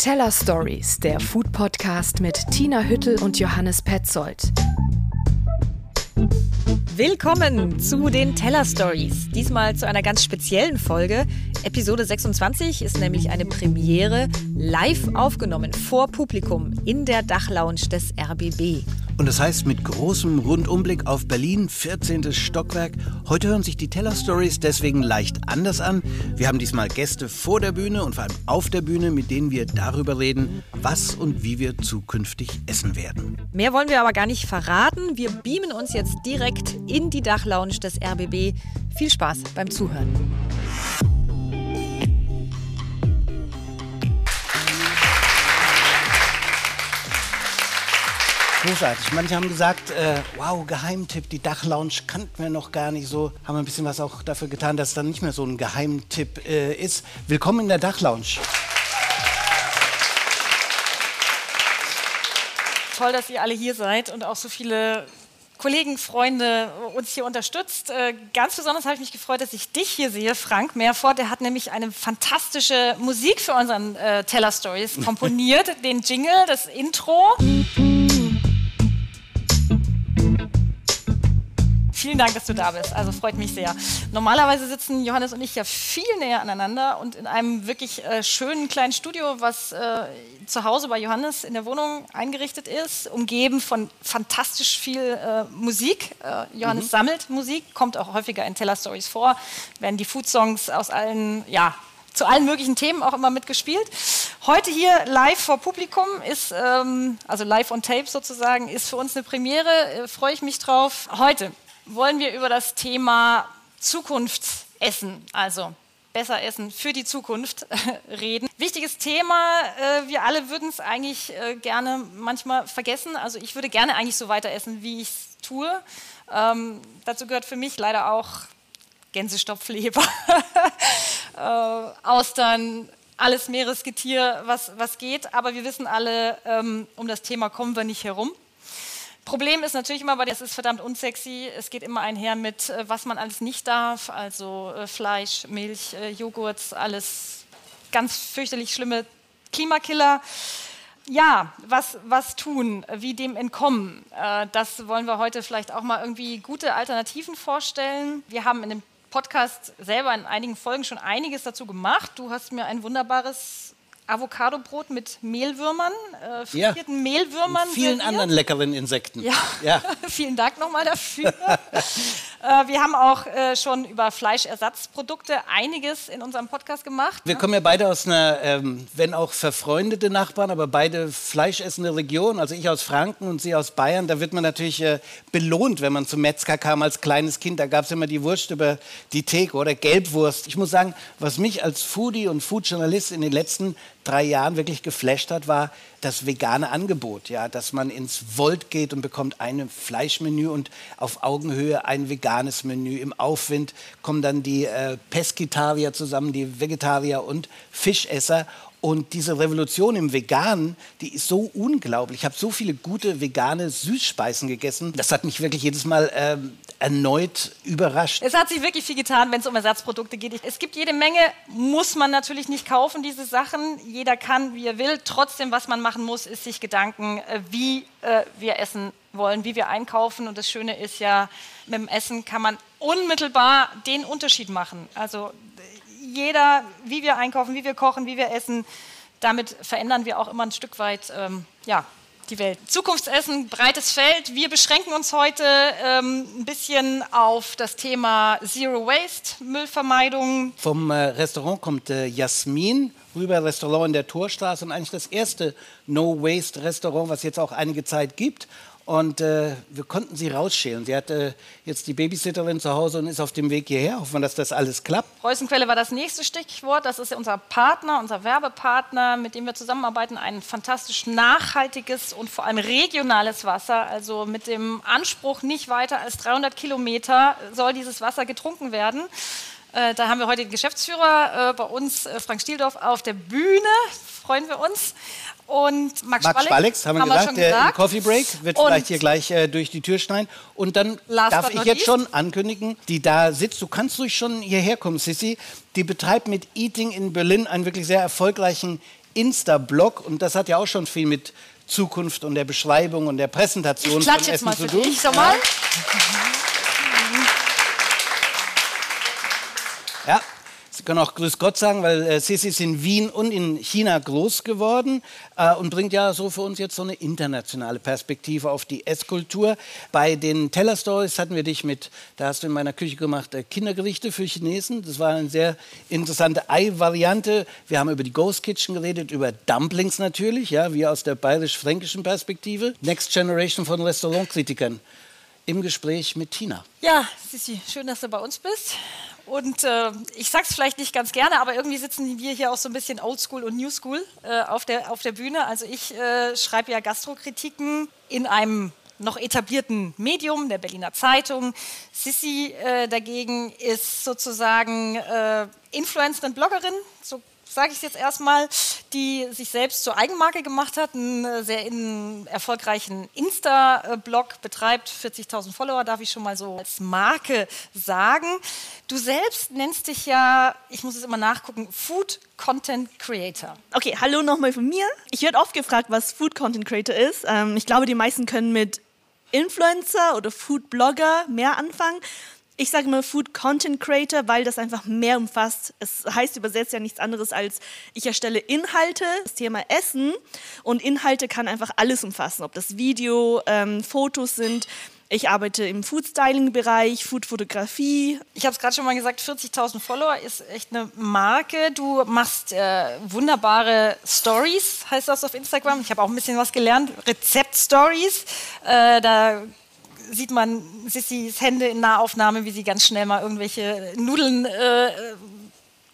Teller Stories, der Food Podcast mit Tina Hüttel und Johannes Petzold. Willkommen zu den Teller Stories. Diesmal zu einer ganz speziellen Folge. Episode 26 ist nämlich eine Premiere live aufgenommen vor Publikum in der Dachlounge des RBB. Und das heißt mit großem Rundumblick auf Berlin, 14. Stockwerk. Heute hören sich die Teller Stories deswegen leicht anders an. Wir haben diesmal Gäste vor der Bühne und vor allem auf der Bühne, mit denen wir darüber reden, was und wie wir zukünftig essen werden. Mehr wollen wir aber gar nicht verraten. Wir beamen uns jetzt direkt in die Dachlounge des RBB. Viel Spaß beim Zuhören. Großartig. Manche haben gesagt, äh, wow, Geheimtipp, die Dachlounge kannten wir noch gar nicht so. Haben wir ein bisschen was auch dafür getan, dass es dann nicht mehr so ein Geheimtipp äh, ist. Willkommen in der Dachlounge. Toll, dass ihr alle hier seid und auch so viele Kollegen, Freunde uns hier unterstützt. Äh, ganz besonders habe ich mich gefreut, dass ich dich hier sehe, Frank Meerfort. Der hat nämlich eine fantastische Musik für unseren äh, Teller Stories komponiert. Den Jingle, das Intro. Vielen Dank, dass du da bist. Also freut mich sehr. Normalerweise sitzen Johannes und ich ja viel näher aneinander und in einem wirklich äh, schönen kleinen Studio, was äh, zu Hause bei Johannes in der Wohnung eingerichtet ist, umgeben von fantastisch viel äh, Musik. Äh, Johannes mhm. sammelt Musik, kommt auch häufiger in Teller Stories vor, werden die Food Songs aus allen, ja, zu allen möglichen Themen auch immer mitgespielt. Heute hier live vor Publikum ist, ähm, also live on tape sozusagen, ist für uns eine Premiere. Äh, Freue ich mich drauf. Heute wollen wir über das Thema Zukunftsessen, also besser essen für die Zukunft reden. Wichtiges Thema, äh, wir alle würden es eigentlich äh, gerne manchmal vergessen. Also ich würde gerne eigentlich so weiter essen, wie ich es tue. Ähm, dazu gehört für mich leider auch Gänsestopfleber, äh, Austern, alles Meeresgetier, was, was geht. Aber wir wissen alle, ähm, um das Thema kommen wir nicht herum. Problem ist natürlich immer, weil das ist verdammt unsexy. Es geht immer einher mit, äh, was man alles nicht darf, also äh, Fleisch, Milch, äh, Joghurt, alles ganz fürchterlich schlimme Klimakiller. Ja, was, was tun, wie dem entkommen, das wollen wir heute vielleicht auch mal irgendwie gute Alternativen vorstellen. Wir haben in dem Podcast selber in einigen Folgen schon einiges dazu gemacht. Du hast mir ein wunderbares Avocadobrot mit Mehlwürmern, äh, frittierten ja. Mehlwürmern. Und vielen anderen leckeren Insekten. Ja, ja. vielen Dank nochmal dafür. äh, wir haben auch äh, schon über Fleischersatzprodukte einiges in unserem Podcast gemacht. Wir ne? kommen ja beide aus einer, ähm, wenn auch verfreundete Nachbarn, aber beide fleischessende Region. Also ich aus Franken und sie aus Bayern. Da wird man natürlich äh, belohnt, wenn man zum Metzger kam als kleines Kind. Da gab es immer die Wurst über die Theke oder Gelbwurst. Ich muss sagen, was mich als Foodie und Foodjournalist in den letzten drei Jahren wirklich geflasht hat, war das vegane Angebot. Ja, dass man ins Volt geht und bekommt ein Fleischmenü und auf Augenhöhe ein veganes Menü. Im Aufwind kommen dann die äh, Pesketarier zusammen, die Vegetarier und Fischesser. Und diese Revolution im Veganen, die ist so unglaublich. Ich habe so viele gute vegane Süßspeisen gegessen. Das hat mich wirklich jedes Mal ähm, erneut überrascht. Es hat sich wirklich viel getan, wenn es um Ersatzprodukte geht. Es gibt jede Menge, muss man natürlich nicht kaufen, diese Sachen. Jeder kann, wie er will. Trotzdem, was man machen muss, ist sich Gedanken, äh, wie äh, wir essen wollen, wie wir einkaufen. Und das Schöne ist ja, mit dem Essen kann man unmittelbar den Unterschied machen. Also jeder, wie wir einkaufen, wie wir kochen, wie wir essen, damit verändern wir auch immer ein Stück weit ähm, ja, die Welt. Zukunftsessen, breites Feld. Wir beschränken uns heute ähm, ein bisschen auf das Thema Zero Waste, Müllvermeidung. Vom äh, Restaurant kommt äh, Jasmin rüber, Restaurant in der Torstraße und eigentlich das erste No Waste Restaurant, was jetzt auch einige Zeit gibt. Und äh, wir konnten sie rausschälen. Sie hatte jetzt die Babysitterin zu Hause und ist auf dem Weg hierher. Hoffen wir, dass das alles klappt. Preußenquelle war das nächste Stichwort. Das ist unser Partner, unser Werbepartner, mit dem wir zusammenarbeiten. Ein fantastisch nachhaltiges und vor allem regionales Wasser. Also mit dem Anspruch, nicht weiter als 300 Kilometer soll dieses Wasser getrunken werden. Äh, da haben wir heute den Geschäftsführer äh, bei uns, äh, Frank Stieldorf, auf der Bühne. Freuen wir uns. Und Max, Max Spallex, haben wir haben gesagt, wir der Coffee Break wird und vielleicht hier gleich äh, durch die Tür schneiden. Und dann darf ich jetzt schon ankündigen, die da sitzt, du kannst ruhig schon hierher kommen, Sissy. Die betreibt mit Eating in Berlin einen wirklich sehr erfolgreichen Insta-Blog und das hat ja auch schon viel mit Zukunft und der Beschreibung und der Präsentation ich von jetzt Essen mal zu tun. sag mal. Ja, Sie können auch Grüß Gott sagen, weil äh, Sissi ist in Wien und in China groß geworden äh, und bringt ja so für uns jetzt so eine internationale Perspektive auf die Esskultur. Bei den Teller Stories hatten wir dich mit, da hast du in meiner Küche gemacht, äh, Kindergerichte für Chinesen. Das war eine sehr interessante Ei-Variante. Wir haben über die Ghost Kitchen geredet, über Dumplings natürlich, ja, wie aus der bayerisch-fränkischen Perspektive. Next Generation von Restaurantkritikern im Gespräch mit Tina. Ja, Sissi, schön, dass du bei uns bist. Und äh, ich sag's vielleicht nicht ganz gerne, aber irgendwie sitzen wir hier auch so ein bisschen Oldschool und Newschool äh, auf, der, auf der Bühne. Also ich äh, schreibe ja Gastrokritiken in einem noch etablierten Medium, der Berliner Zeitung. Sissi äh, dagegen ist sozusagen äh, Influencerin, Bloggerin, so sage ich es jetzt erstmal, die sich selbst zur Eigenmarke gemacht hat, einen äh, sehr in, erfolgreichen Insta-Blog betreibt, 40.000 Follower, darf ich schon mal so als Marke sagen. Du selbst nennst dich ja, ich muss es immer nachgucken, Food Content Creator. Okay, hallo nochmal von mir. Ich werde oft gefragt, was Food Content Creator ist. Ähm, ich glaube, die meisten können mit Influencer oder Food Blogger mehr anfangen. Ich sage immer Food Content Creator, weil das einfach mehr umfasst. Es heißt übersetzt ja nichts anderes als, ich erstelle Inhalte, das Thema Essen und Inhalte kann einfach alles umfassen, ob das Video, ähm, Fotos sind. Ich arbeite im Food-Styling-Bereich, Food-Fotografie. Ich habe es gerade schon mal gesagt, 40.000 Follower ist echt eine Marke. Du machst äh, wunderbare Stories, heißt das auf Instagram. Ich habe auch ein bisschen was gelernt. Rezept-Stories. Äh, da sieht man Sissys Hände in Nahaufnahme, wie sie ganz schnell mal irgendwelche Nudeln äh,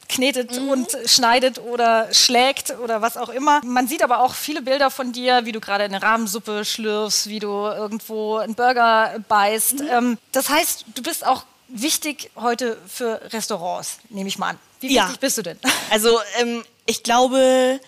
knetet mhm. und schneidet oder schlägt oder was auch immer. Man sieht aber auch viele Bilder von dir, wie du gerade eine Rahmensuppe schlürfst, wie du irgendwo einen Burger beißt. Mhm. Ähm, das heißt, du bist auch wichtig heute für Restaurants, nehme ich mal an. Wie wichtig ja. bist du denn? Also ähm, ich glaube,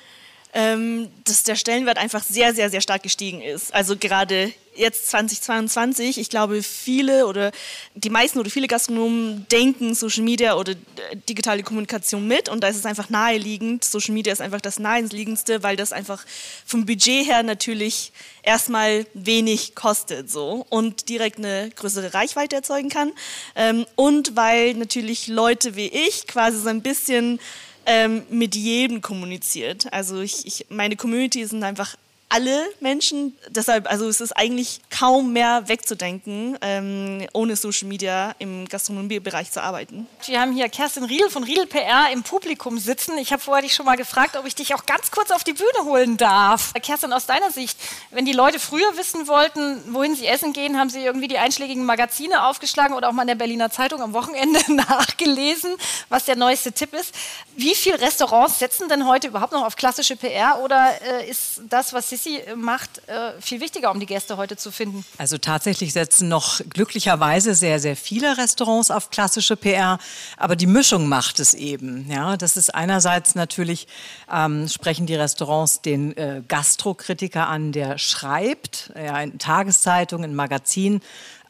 ähm, dass der Stellenwert einfach sehr, sehr, sehr stark gestiegen ist. Also gerade jetzt 2022, ich glaube, viele oder die meisten oder viele Gastronomen denken Social Media oder äh, digitale Kommunikation mit und da ist es einfach naheliegend. Social Media ist einfach das naheliegendste, weil das einfach vom Budget her natürlich erstmal wenig kostet so und direkt eine größere Reichweite erzeugen kann. Ähm, und weil natürlich Leute wie ich quasi so ein bisschen ähm, mit jedem kommuniziert. Also ich, ich, meine Community sind einfach alle Menschen. Deshalb, also es ist eigentlich kaum mehr wegzudenken, ähm, ohne Social Media im Gastronomiebereich zu arbeiten. Wir haben hier Kerstin Riedel von Riedel PR im Publikum sitzen. Ich habe vorher dich schon mal gefragt, ob ich dich auch ganz kurz auf die Bühne holen darf. Kerstin, aus deiner Sicht, wenn die Leute früher wissen wollten, wohin sie essen gehen, haben sie irgendwie die einschlägigen Magazine aufgeschlagen oder auch mal in der Berliner Zeitung am Wochenende nachgelesen, was der neueste Tipp ist. Wie viele Restaurants setzen denn heute überhaupt noch auf klassische PR oder äh, ist das, was sie Sissi macht, äh, viel wichtiger, um die Gäste heute zu finden. Also tatsächlich setzen noch glücklicherweise sehr, sehr viele Restaurants auf klassische PR, aber die Mischung macht es eben. Ja, das ist einerseits natürlich, ähm, sprechen die Restaurants den äh, Gastrokritiker an, der schreibt, ja, in Tageszeitungen, in Magazinen,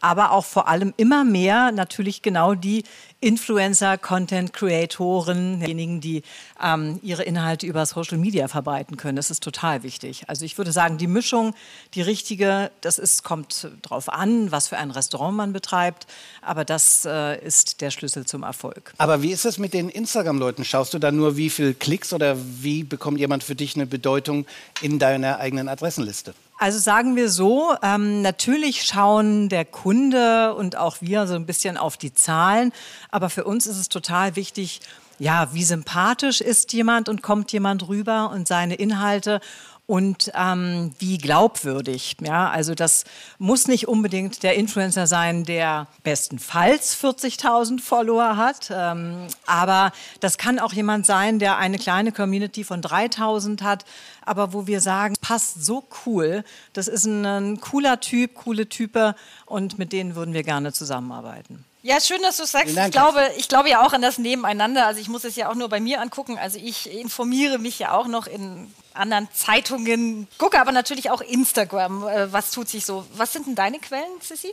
aber auch vor allem immer mehr natürlich genau die Influencer, Content-Creatoren, diejenigen, die ähm, ihre Inhalte über Social Media verbreiten können. Das ist total wichtig. Also ich würde sagen, die Mischung, die richtige, das ist, kommt darauf an, was für ein Restaurant man betreibt, aber das äh, ist der Schlüssel zum Erfolg. Aber wie ist es mit den Instagram-Leuten? Schaust du da nur, wie viele Klicks oder wie bekommt jemand für dich eine Bedeutung in deiner eigenen Adressenliste? Also sagen wir so, ähm, natürlich schauen der Kunde und auch wir so ein bisschen auf die Zahlen, aber für uns ist es total wichtig, ja, wie sympathisch ist jemand und kommt jemand rüber und seine Inhalte und ähm, wie glaubwürdig. Ja, also das muss nicht unbedingt der Influencer sein, der bestenfalls 40.000 Follower hat, ähm, aber das kann auch jemand sein, der eine kleine Community von 3.000 hat, aber wo wir sagen, passt so cool, das ist ein, ein cooler Typ, coole Type und mit denen würden wir gerne zusammenarbeiten. Ja, schön, dass du es sagst. Ich glaube, ich glaube ja auch an das Nebeneinander. Also ich muss es ja auch nur bei mir angucken. Also ich informiere mich ja auch noch in anderen Zeitungen, gucke aber natürlich auch Instagram. Äh, was tut sich so? Was sind denn deine Quellen, Sissi?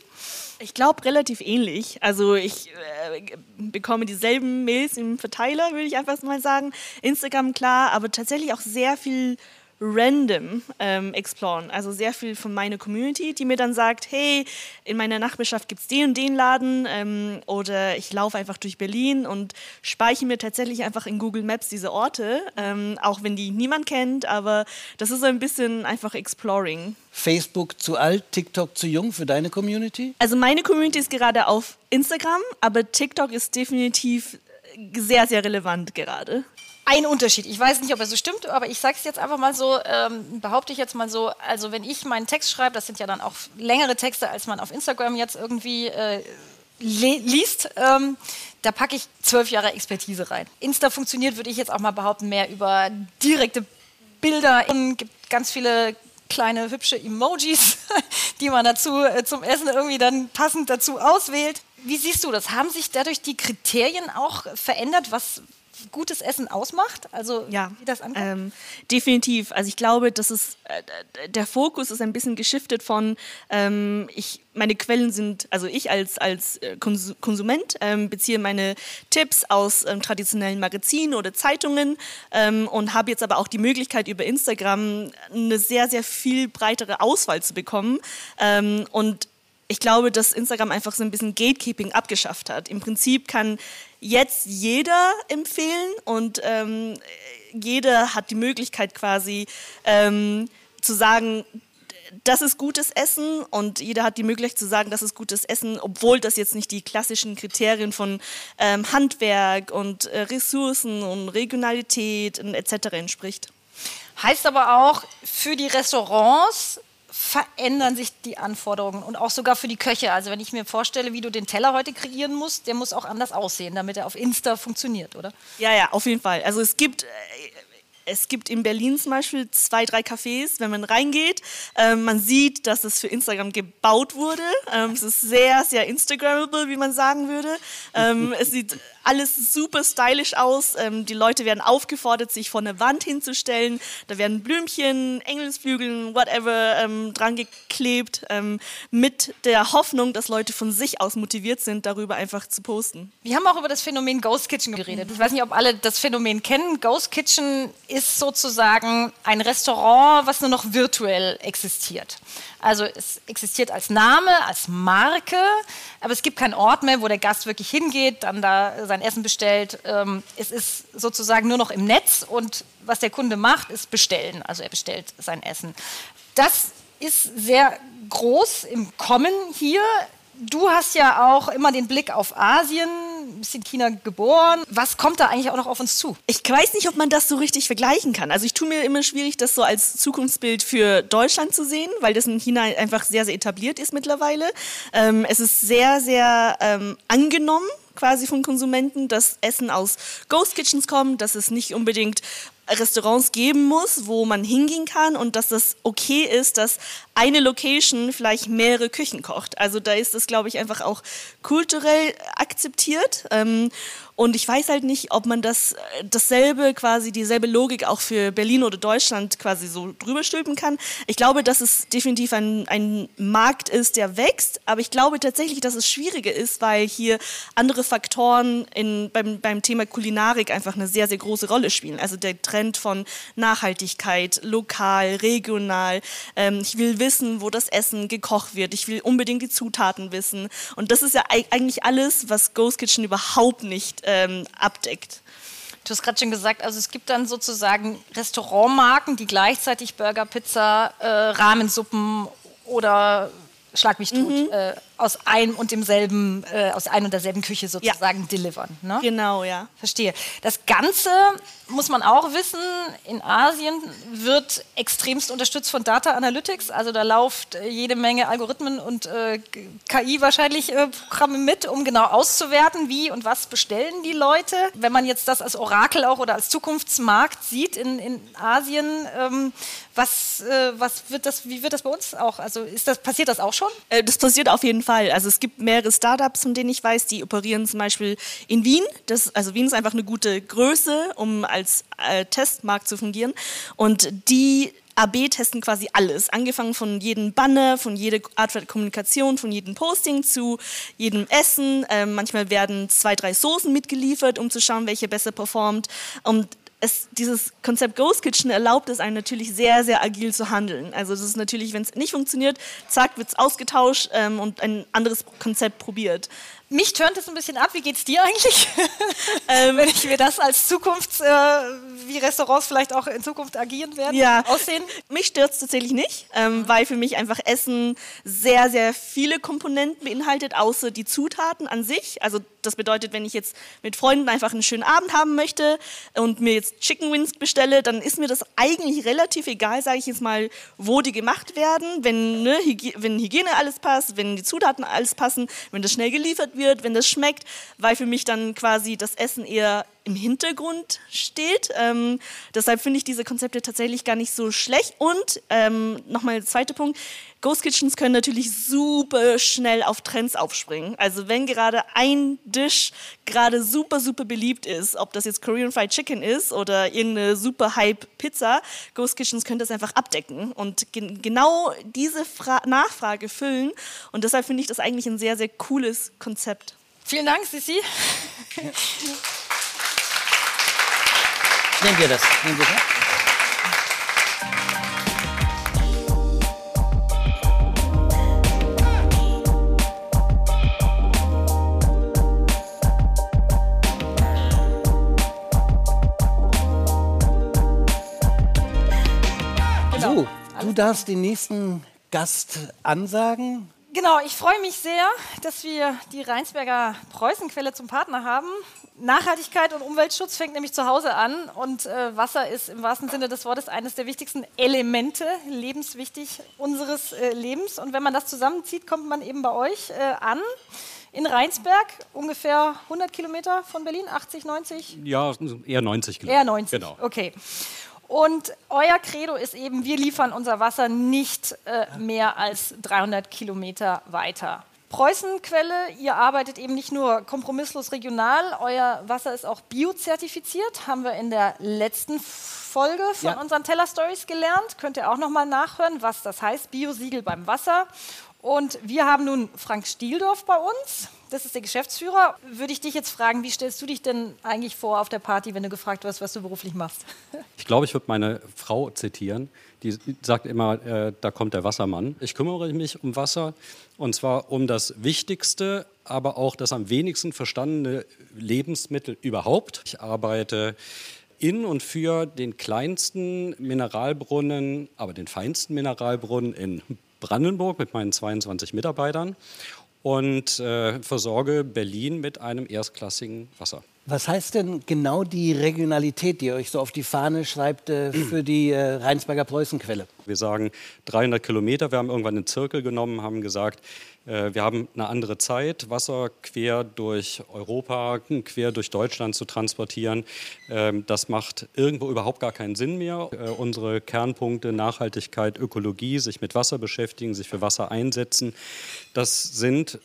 Ich glaube relativ ähnlich. Also ich äh, bekomme dieselben Mails im Verteiler, würde ich einfach mal sagen. Instagram klar, aber tatsächlich auch sehr viel random ähm, exploren. Also sehr viel von meiner Community, die mir dann sagt, hey, in meiner Nachbarschaft gibt es den und den Laden ähm, oder ich laufe einfach durch Berlin und speichere mir tatsächlich einfach in Google Maps diese Orte, ähm, auch wenn die niemand kennt, aber das ist so ein bisschen einfach Exploring. Facebook zu alt, TikTok zu jung für deine Community? Also meine Community ist gerade auf Instagram, aber TikTok ist definitiv sehr, sehr relevant gerade ein Unterschied. Ich weiß nicht, ob er so stimmt, aber ich sage es jetzt einfach mal so, ähm, behaupte ich jetzt mal so, also wenn ich meinen Text schreibe, das sind ja dann auch längere Texte, als man auf Instagram jetzt irgendwie äh, liest, ähm, da packe ich zwölf Jahre Expertise rein. Insta funktioniert, würde ich jetzt auch mal behaupten, mehr über direkte Bilder. Es gibt ganz viele kleine hübsche Emojis, die man dazu äh, zum Essen irgendwie dann passend dazu auswählt. Wie siehst du das? Haben sich dadurch die Kriterien auch verändert, was, gutes Essen ausmacht? Also ja, wie das ankommt? Ähm, definitiv. Also ich glaube, dass es äh, der Fokus ist ein bisschen geschiftet von ähm, ich meine Quellen sind, also ich als, als äh, Konsument ähm, beziehe meine Tipps aus ähm, traditionellen Magazinen oder Zeitungen ähm, und habe jetzt aber auch die Möglichkeit über Instagram eine sehr, sehr viel breitere Auswahl zu bekommen. Ähm, und ich glaube, dass Instagram einfach so ein bisschen Gatekeeping abgeschafft hat. Im Prinzip kann jetzt jeder empfehlen und ähm, jeder hat die Möglichkeit quasi ähm, zu sagen, das ist gutes Essen und jeder hat die Möglichkeit zu sagen, das ist gutes Essen, obwohl das jetzt nicht die klassischen Kriterien von ähm, Handwerk und äh, Ressourcen und Regionalität und etc. entspricht. Heißt aber auch, für die Restaurants verändern sich die Anforderungen und auch sogar für die Köche. Also wenn ich mir vorstelle, wie du den Teller heute kreieren musst, der muss auch anders aussehen, damit er auf Insta funktioniert, oder? Ja, ja, auf jeden Fall. Also es gibt äh, es gibt in Berlin zum Beispiel zwei, drei Cafés, wenn man reingeht. Ähm, man sieht, dass es für Instagram gebaut wurde. Ähm, es ist sehr, sehr Instagrammable, wie man sagen würde. Ähm, es sieht alles super stylisch aus. Ähm, die Leute werden aufgefordert, sich vor eine Wand hinzustellen. Da werden Blümchen, Engelsflügeln, whatever ähm, dran geklebt, ähm, mit der Hoffnung, dass Leute von sich aus motiviert sind, darüber einfach zu posten. Wir haben auch über das Phänomen Ghost Kitchen geredet. Ich weiß nicht, ob alle das Phänomen kennen. Ghost Kitchen ist sozusagen ein Restaurant, was nur noch virtuell existiert. Also es existiert als Name, als Marke, aber es gibt keinen Ort mehr, wo der Gast wirklich hingeht, dann da sein Essen bestellt. Ähm, es ist sozusagen nur noch im Netz und was der Kunde macht, ist bestellen. Also er bestellt sein Essen. Das ist sehr groß im Kommen hier. Du hast ja auch immer den Blick auf Asien, bist in China geboren. Was kommt da eigentlich auch noch auf uns zu? Ich weiß nicht, ob man das so richtig vergleichen kann. Also ich tue mir immer schwierig, das so als Zukunftsbild für Deutschland zu sehen, weil das in China einfach sehr, sehr etabliert ist mittlerweile. Ähm, es ist sehr, sehr ähm, angenommen quasi von Konsumenten, dass Essen aus Ghost Kitchens kommt, dass es nicht unbedingt Restaurants geben muss, wo man hingehen kann und dass das okay ist, dass eine Location vielleicht mehrere Küchen kocht. Also da ist das, glaube ich, einfach auch kulturell akzeptiert. Ähm, und ich weiß halt nicht, ob man das dasselbe quasi dieselbe Logik auch für Berlin oder Deutschland quasi so drüber stülpen kann. Ich glaube, dass es definitiv ein, ein Markt ist, der wächst, aber ich glaube tatsächlich, dass es schwieriger ist, weil hier andere Faktoren in, beim, beim Thema Kulinarik einfach eine sehr, sehr große Rolle spielen. Also der Trend von Nachhaltigkeit, lokal, regional. Ähm, ich will wissen, wo das Essen gekocht wird. Ich will unbedingt die Zutaten wissen. Und das ist ja eigentlich alles, was Ghost Kitchen überhaupt nicht ähm, abdeckt. Du hast gerade schon gesagt, also es gibt dann sozusagen Restaurantmarken, die gleichzeitig Burger, Pizza, äh, Rahmensuppen oder Schlag mich tot, mhm. äh, aus einem und demselben, äh, aus ein und derselben Küche sozusagen ja. delivern. Ne? Genau, ja. Verstehe. Das Ganze muss man auch wissen, in Asien wird extremst unterstützt von Data Analytics. Also da läuft jede Menge Algorithmen und äh, KI wahrscheinlich äh, Programme mit, um genau auszuwerten, wie und was bestellen die Leute. Wenn man jetzt das als Orakel auch oder als Zukunftsmarkt sieht in, in Asien, ähm, was, äh, was wird das, wie wird das bei uns auch? Also ist das, passiert das auch schon? Äh, das passiert auf jeden Fall. Also es gibt mehrere Startups, von denen ich weiß, die operieren zum Beispiel in Wien. Das, also Wien ist einfach eine gute Größe, um als äh, Testmarkt zu fungieren. Und die AB testen quasi alles, angefangen von jedem Banner, von jeder Art von Kommunikation, von jedem Posting zu jedem Essen. Ähm, manchmal werden zwei, drei Soßen mitgeliefert, um zu schauen, welche besser performt. Und es, dieses Konzept Ghost Kitchen erlaubt es einem natürlich sehr, sehr agil zu handeln. Also das ist natürlich, wenn es nicht funktioniert, zack, wird es ausgetauscht ähm, und ein anderes Konzept probiert. Mich tönt es ein bisschen ab. Wie geht es dir eigentlich? ähm, Wenn ich mir das als Zukunfts, äh, wie Restaurants vielleicht auch in Zukunft agieren werden, ja. aussehen? Mich stört es tatsächlich nicht, ähm, mhm. weil für mich einfach Essen sehr, sehr viele Komponenten beinhaltet, außer die Zutaten an sich. Also das bedeutet, wenn ich jetzt mit Freunden einfach einen schönen Abend haben möchte und mir jetzt Chicken Wings bestelle, dann ist mir das eigentlich relativ egal, sage ich jetzt mal, wo die gemacht werden, wenn, ne, Hygie wenn Hygiene alles passt, wenn die Zutaten alles passen, wenn das schnell geliefert wird, wenn das schmeckt, weil für mich dann quasi das Essen eher im Hintergrund steht. Ähm, deshalb finde ich diese Konzepte tatsächlich gar nicht so schlecht. Und ähm, nochmal der zweite Punkt, Ghost Kitchens können natürlich super schnell auf Trends aufspringen. Also wenn gerade ein Dish gerade super, super beliebt ist, ob das jetzt Korean Fried Chicken ist oder irgendeine super Hype Pizza, Ghost Kitchens können das einfach abdecken und gen genau diese Fra Nachfrage füllen. Und deshalb finde ich das eigentlich ein sehr, sehr cooles Konzept. Vielen Dank, Sissi. Nehmen wir das. Nehmen wir das. So, du darfst den nächsten Gast ansagen. Genau, ich freue mich sehr, dass wir die Rheinsberger Preußenquelle zum Partner haben. Nachhaltigkeit und Umweltschutz fängt nämlich zu Hause an und äh, Wasser ist im wahrsten Sinne des Wortes eines der wichtigsten Elemente, lebenswichtig unseres äh, Lebens. Und wenn man das zusammenzieht, kommt man eben bei euch äh, an. In Rheinsberg, ungefähr 100 Kilometer von Berlin, 80, 90? Ja, eher 90 Kilometer. Eher 90, genau. okay. Und euer Credo ist eben, wir liefern unser Wasser nicht äh, mehr als 300 Kilometer weiter. Preußenquelle, ihr arbeitet eben nicht nur kompromisslos regional, euer Wasser ist auch biozertifiziert, haben wir in der letzten Folge von ja. unseren Teller Stories gelernt. Könnt ihr auch noch mal nachhören, was das heißt, Biosiegel beim Wasser. Und wir haben nun Frank Stieldorf bei uns. Das ist der Geschäftsführer. Würde ich dich jetzt fragen, wie stellst du dich denn eigentlich vor auf der Party, wenn du gefragt wirst, was du beruflich machst? Ich glaube, ich würde meine Frau zitieren. Die sagt immer, äh, da kommt der Wassermann. Ich kümmere mich um Wasser und zwar um das Wichtigste, aber auch das am wenigsten verstandene Lebensmittel überhaupt. Ich arbeite in und für den kleinsten Mineralbrunnen, aber den feinsten Mineralbrunnen in Brandenburg mit meinen 22 Mitarbeitern und äh, versorge Berlin mit einem erstklassigen Wasser. Was heißt denn genau die Regionalität, die ihr euch so auf die Fahne schreibt äh, für die äh, Rheinsberger Preußenquelle? Wir sagen 300 Kilometer. Wir haben irgendwann einen Zirkel genommen, haben gesagt, äh, wir haben eine andere Zeit, Wasser quer durch Europa, quer durch Deutschland zu transportieren. Ähm, das macht irgendwo überhaupt gar keinen Sinn mehr. Äh, unsere Kernpunkte Nachhaltigkeit, Ökologie, sich mit Wasser beschäftigen, sich für Wasser einsetzen, das sind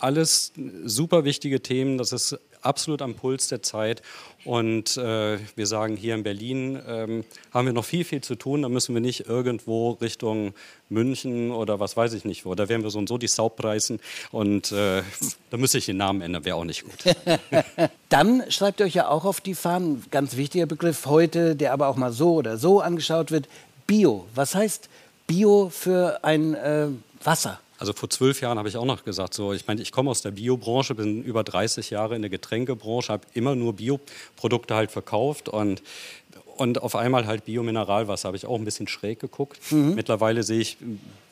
alles super wichtige Themen. Das ist absolut am Puls der Zeit. Und äh, wir sagen, hier in Berlin ähm, haben wir noch viel, viel zu tun. Da müssen wir nicht irgendwo Richtung München oder was weiß ich nicht wo. Da werden wir so und so die Sau preisen. Und äh, da müsste ich den Namen ändern, wäre auch nicht gut. Dann schreibt ihr euch ja auch auf die Fahnen, ganz wichtiger Begriff heute, der aber auch mal so oder so angeschaut wird, Bio. Was heißt Bio für ein äh, Wasser? Also vor zwölf Jahren habe ich auch noch gesagt, so ich meine, ich komme aus der Biobranche, bin über 30 Jahre in der Getränkebranche, habe immer nur Bioprodukte halt verkauft und und auf einmal halt Biomineralwasser habe ich auch ein bisschen schräg geguckt. Mhm. Mittlerweile sehe ich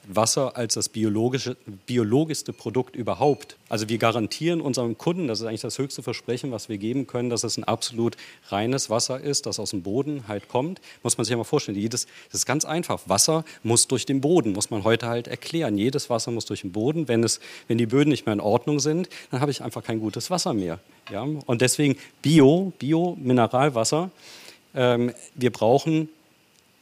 Wasser als das biologische, biologischste Produkt überhaupt. Also wir garantieren unserem Kunden, das ist eigentlich das höchste Versprechen, was wir geben können, dass es ein absolut reines Wasser ist, das aus dem Boden halt kommt. Muss man sich ja mal vorstellen. Jedes, das ist ganz einfach. Wasser muss durch den Boden, muss man heute halt erklären. Jedes Wasser muss durch den Boden. Wenn, es, wenn die Böden nicht mehr in Ordnung sind, dann habe ich einfach kein gutes Wasser mehr. Ja? Und deswegen Bio, Bio-Mineralwasser. Ähm, wir brauchen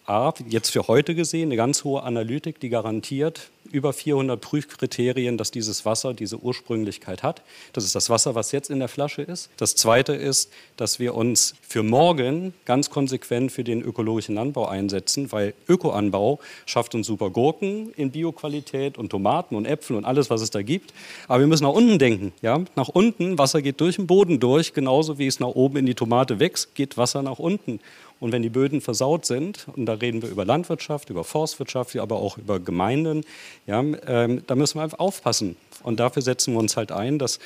A, jetzt für heute gesehen, eine ganz hohe Analytik, die garantiert über 400 Prüfkriterien, dass dieses Wasser diese Ursprünglichkeit hat. Das ist das Wasser, was jetzt in der Flasche ist. Das Zweite ist, dass wir uns für morgen ganz konsequent für den ökologischen Landbau einsetzen, weil Ökoanbau schafft uns super Gurken in Bioqualität und Tomaten und Äpfel und alles, was es da gibt. Aber wir müssen nach unten denken. Ja? Nach unten, Wasser geht durch den Boden durch, genauso wie es nach oben in die Tomate wächst, geht Wasser nach unten. Und wenn die Böden versaut sind, und da reden wir über Landwirtschaft, über Forstwirtschaft, aber auch über Gemeinden, ja, ähm, da müssen wir einfach aufpassen. Und dafür setzen wir uns halt ein, dass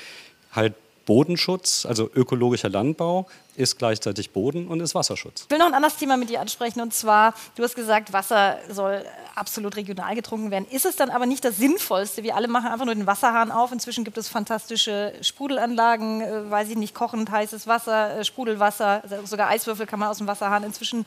halt Bodenschutz, also ökologischer Landbau, ist gleichzeitig Boden und ist Wasserschutz. Ich will noch ein anderes Thema mit dir ansprechen und zwar, du hast gesagt, Wasser soll absolut regional getrunken werden. Ist es dann aber nicht das Sinnvollste? Wir alle machen einfach nur den Wasserhahn auf. Inzwischen gibt es fantastische Sprudelanlagen, äh, weiß ich nicht, kochend heißes Wasser, äh, Sprudelwasser, sogar Eiswürfel kann man aus dem Wasserhahn inzwischen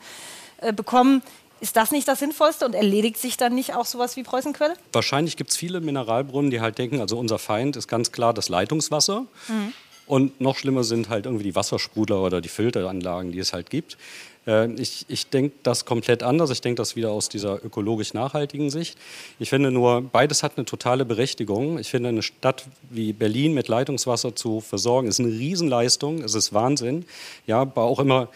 äh, bekommen. Ist das nicht das Sinnvollste und erledigt sich dann nicht auch sowas wie Preußenquelle? Wahrscheinlich gibt es viele Mineralbrunnen, die halt denken, also unser Feind ist ganz klar das Leitungswasser. Mhm. Und noch schlimmer sind halt irgendwie die Wassersprudler oder die Filteranlagen, die es halt gibt. Äh, ich, ich denke das komplett anders. Ich denke das wieder aus dieser ökologisch nachhaltigen Sicht. Ich finde nur, beides hat eine totale Berechtigung. Ich finde, eine Stadt wie Berlin mit Leitungswasser zu versorgen, ist eine Riesenleistung. Es ist Wahnsinn. Ja, aber auch immer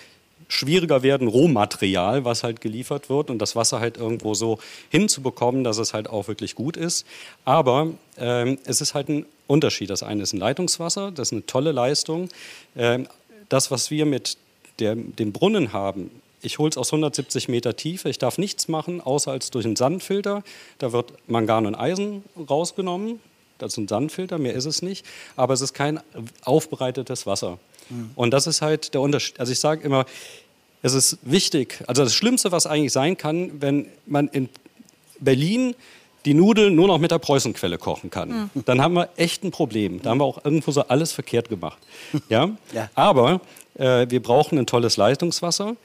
schwieriger werden, Rohmaterial, was halt geliefert wird und das Wasser halt irgendwo so hinzubekommen, dass es halt auch wirklich gut ist. Aber ähm, es ist halt ein Unterschied. Das eine ist ein Leitungswasser, das ist eine tolle Leistung. Ähm, das, was wir mit der, dem Brunnen haben, ich hole es aus 170 Meter Tiefe, ich darf nichts machen, außer als durch einen Sandfilter. Da wird Mangan und Eisen rausgenommen. Das ist ein Sandfilter, mehr ist es nicht. Aber es ist kein aufbereitetes Wasser. Mhm. Und das ist halt der Unterschied. Also ich sage immer, es ist wichtig, also das Schlimmste, was eigentlich sein kann, wenn man in Berlin die Nudeln nur noch mit der Preußenquelle kochen kann. Mhm. Dann haben wir echt ein Problem. Da haben wir auch irgendwo so alles verkehrt gemacht. Ja? ja. Aber äh, wir brauchen ein tolles Leitungswasser.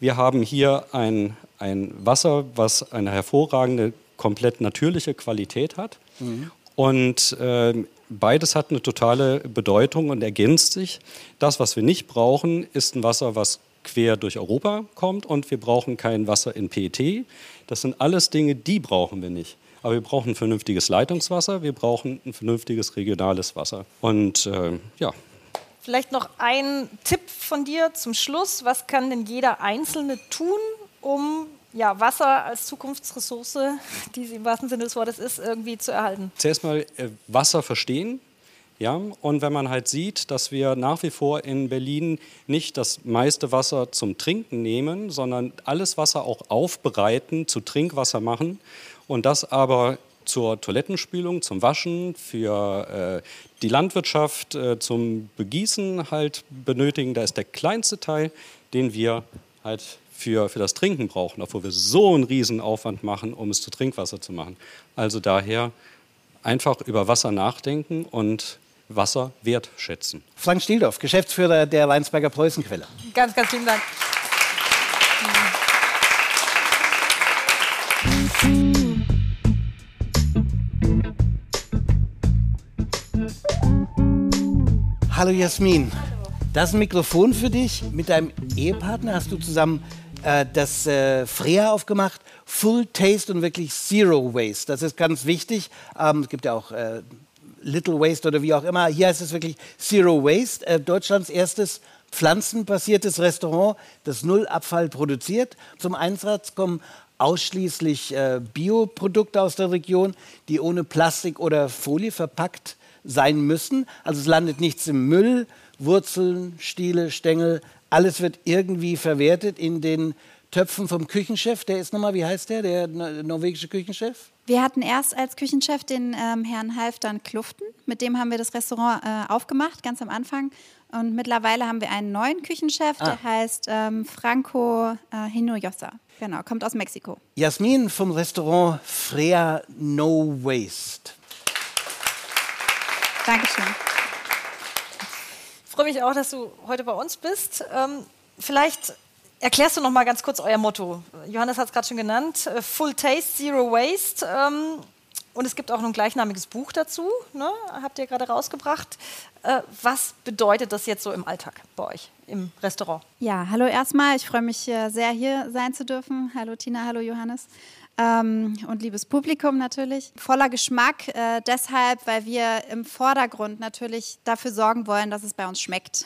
Wir haben hier ein, ein Wasser, was eine hervorragende, komplett natürliche Qualität hat. Mhm. Und äh, beides hat eine totale Bedeutung und ergänzt sich. Das, was wir nicht brauchen, ist ein Wasser, was quer durch Europa kommt und wir brauchen kein Wasser in PET. Das sind alles Dinge, die brauchen wir nicht. Aber wir brauchen ein vernünftiges Leitungswasser, wir brauchen ein vernünftiges regionales Wasser. Und äh, ja. Vielleicht noch ein Tipp von dir zum Schluss. Was kann denn jeder Einzelne tun, um ja, Wasser als Zukunftsressource, die sie im wahrsten Sinne des Wortes ist, irgendwie zu erhalten? Zuerst mal äh, Wasser verstehen. Ja, und wenn man halt sieht, dass wir nach wie vor in Berlin nicht das meiste Wasser zum Trinken nehmen, sondern alles Wasser auch aufbereiten, zu Trinkwasser machen und das aber zur Toilettenspülung, zum Waschen, für äh, die Landwirtschaft, äh, zum Begießen halt benötigen. Da ist der kleinste Teil, den wir halt für, für das Trinken brauchen, obwohl wir so einen Riesenaufwand machen, um es zu Trinkwasser zu machen. Also daher einfach über Wasser nachdenken und Wasser wertschätzen. Frank Stieldorf, Geschäftsführer der Weinsberger Preußenquelle. Ganz, ganz vielen Dank. Hallo Jasmin. Das ist ein Mikrofon für dich. Mit deinem Ehepartner hast du zusammen äh, das äh, Freya aufgemacht. Full Taste und wirklich Zero Waste. Das ist ganz wichtig. Ähm, es gibt ja auch äh, Little Waste oder wie auch immer. Hier heißt es wirklich Zero Waste. Äh, Deutschlands erstes pflanzenbasiertes Restaurant, das null Abfall produziert. Zum Einsatz kommen ausschließlich äh, Bioprodukte aus der Region, die ohne Plastik oder Folie verpackt sein müssen. Also es landet nichts im Müll, Wurzeln, Stiele, Stängel, alles wird irgendwie verwertet in den Töpfen vom Küchenchef. Der ist nochmal, wie heißt der, der norwegische Küchenchef? Wir hatten erst als Küchenchef den ähm, Herrn Halfdan Kluften. Mit dem haben wir das Restaurant äh, aufgemacht, ganz am Anfang. Und mittlerweile haben wir einen neuen Küchenchef, ah. der heißt ähm, Franco äh, Hinojosa. Genau, kommt aus Mexiko. Jasmin vom Restaurant Freya No Waste. Dankeschön freue mich auch, dass du heute bei uns bist. Ähm, vielleicht erklärst du noch mal ganz kurz euer Motto. Johannes hat es gerade schon genannt: äh, Full Taste, Zero Waste. Ähm, Und es gibt auch ein gleichnamiges Buch dazu, ne? habt ihr gerade rausgebracht. Äh, was bedeutet das jetzt so im Alltag bei euch im Restaurant? Ja, hallo erstmal. Ich freue mich äh, sehr, hier sein zu dürfen. Hallo Tina, hallo Johannes. Ähm, und liebes Publikum natürlich. Voller Geschmack, äh, deshalb, weil wir im Vordergrund natürlich dafür sorgen wollen, dass es bei uns schmeckt.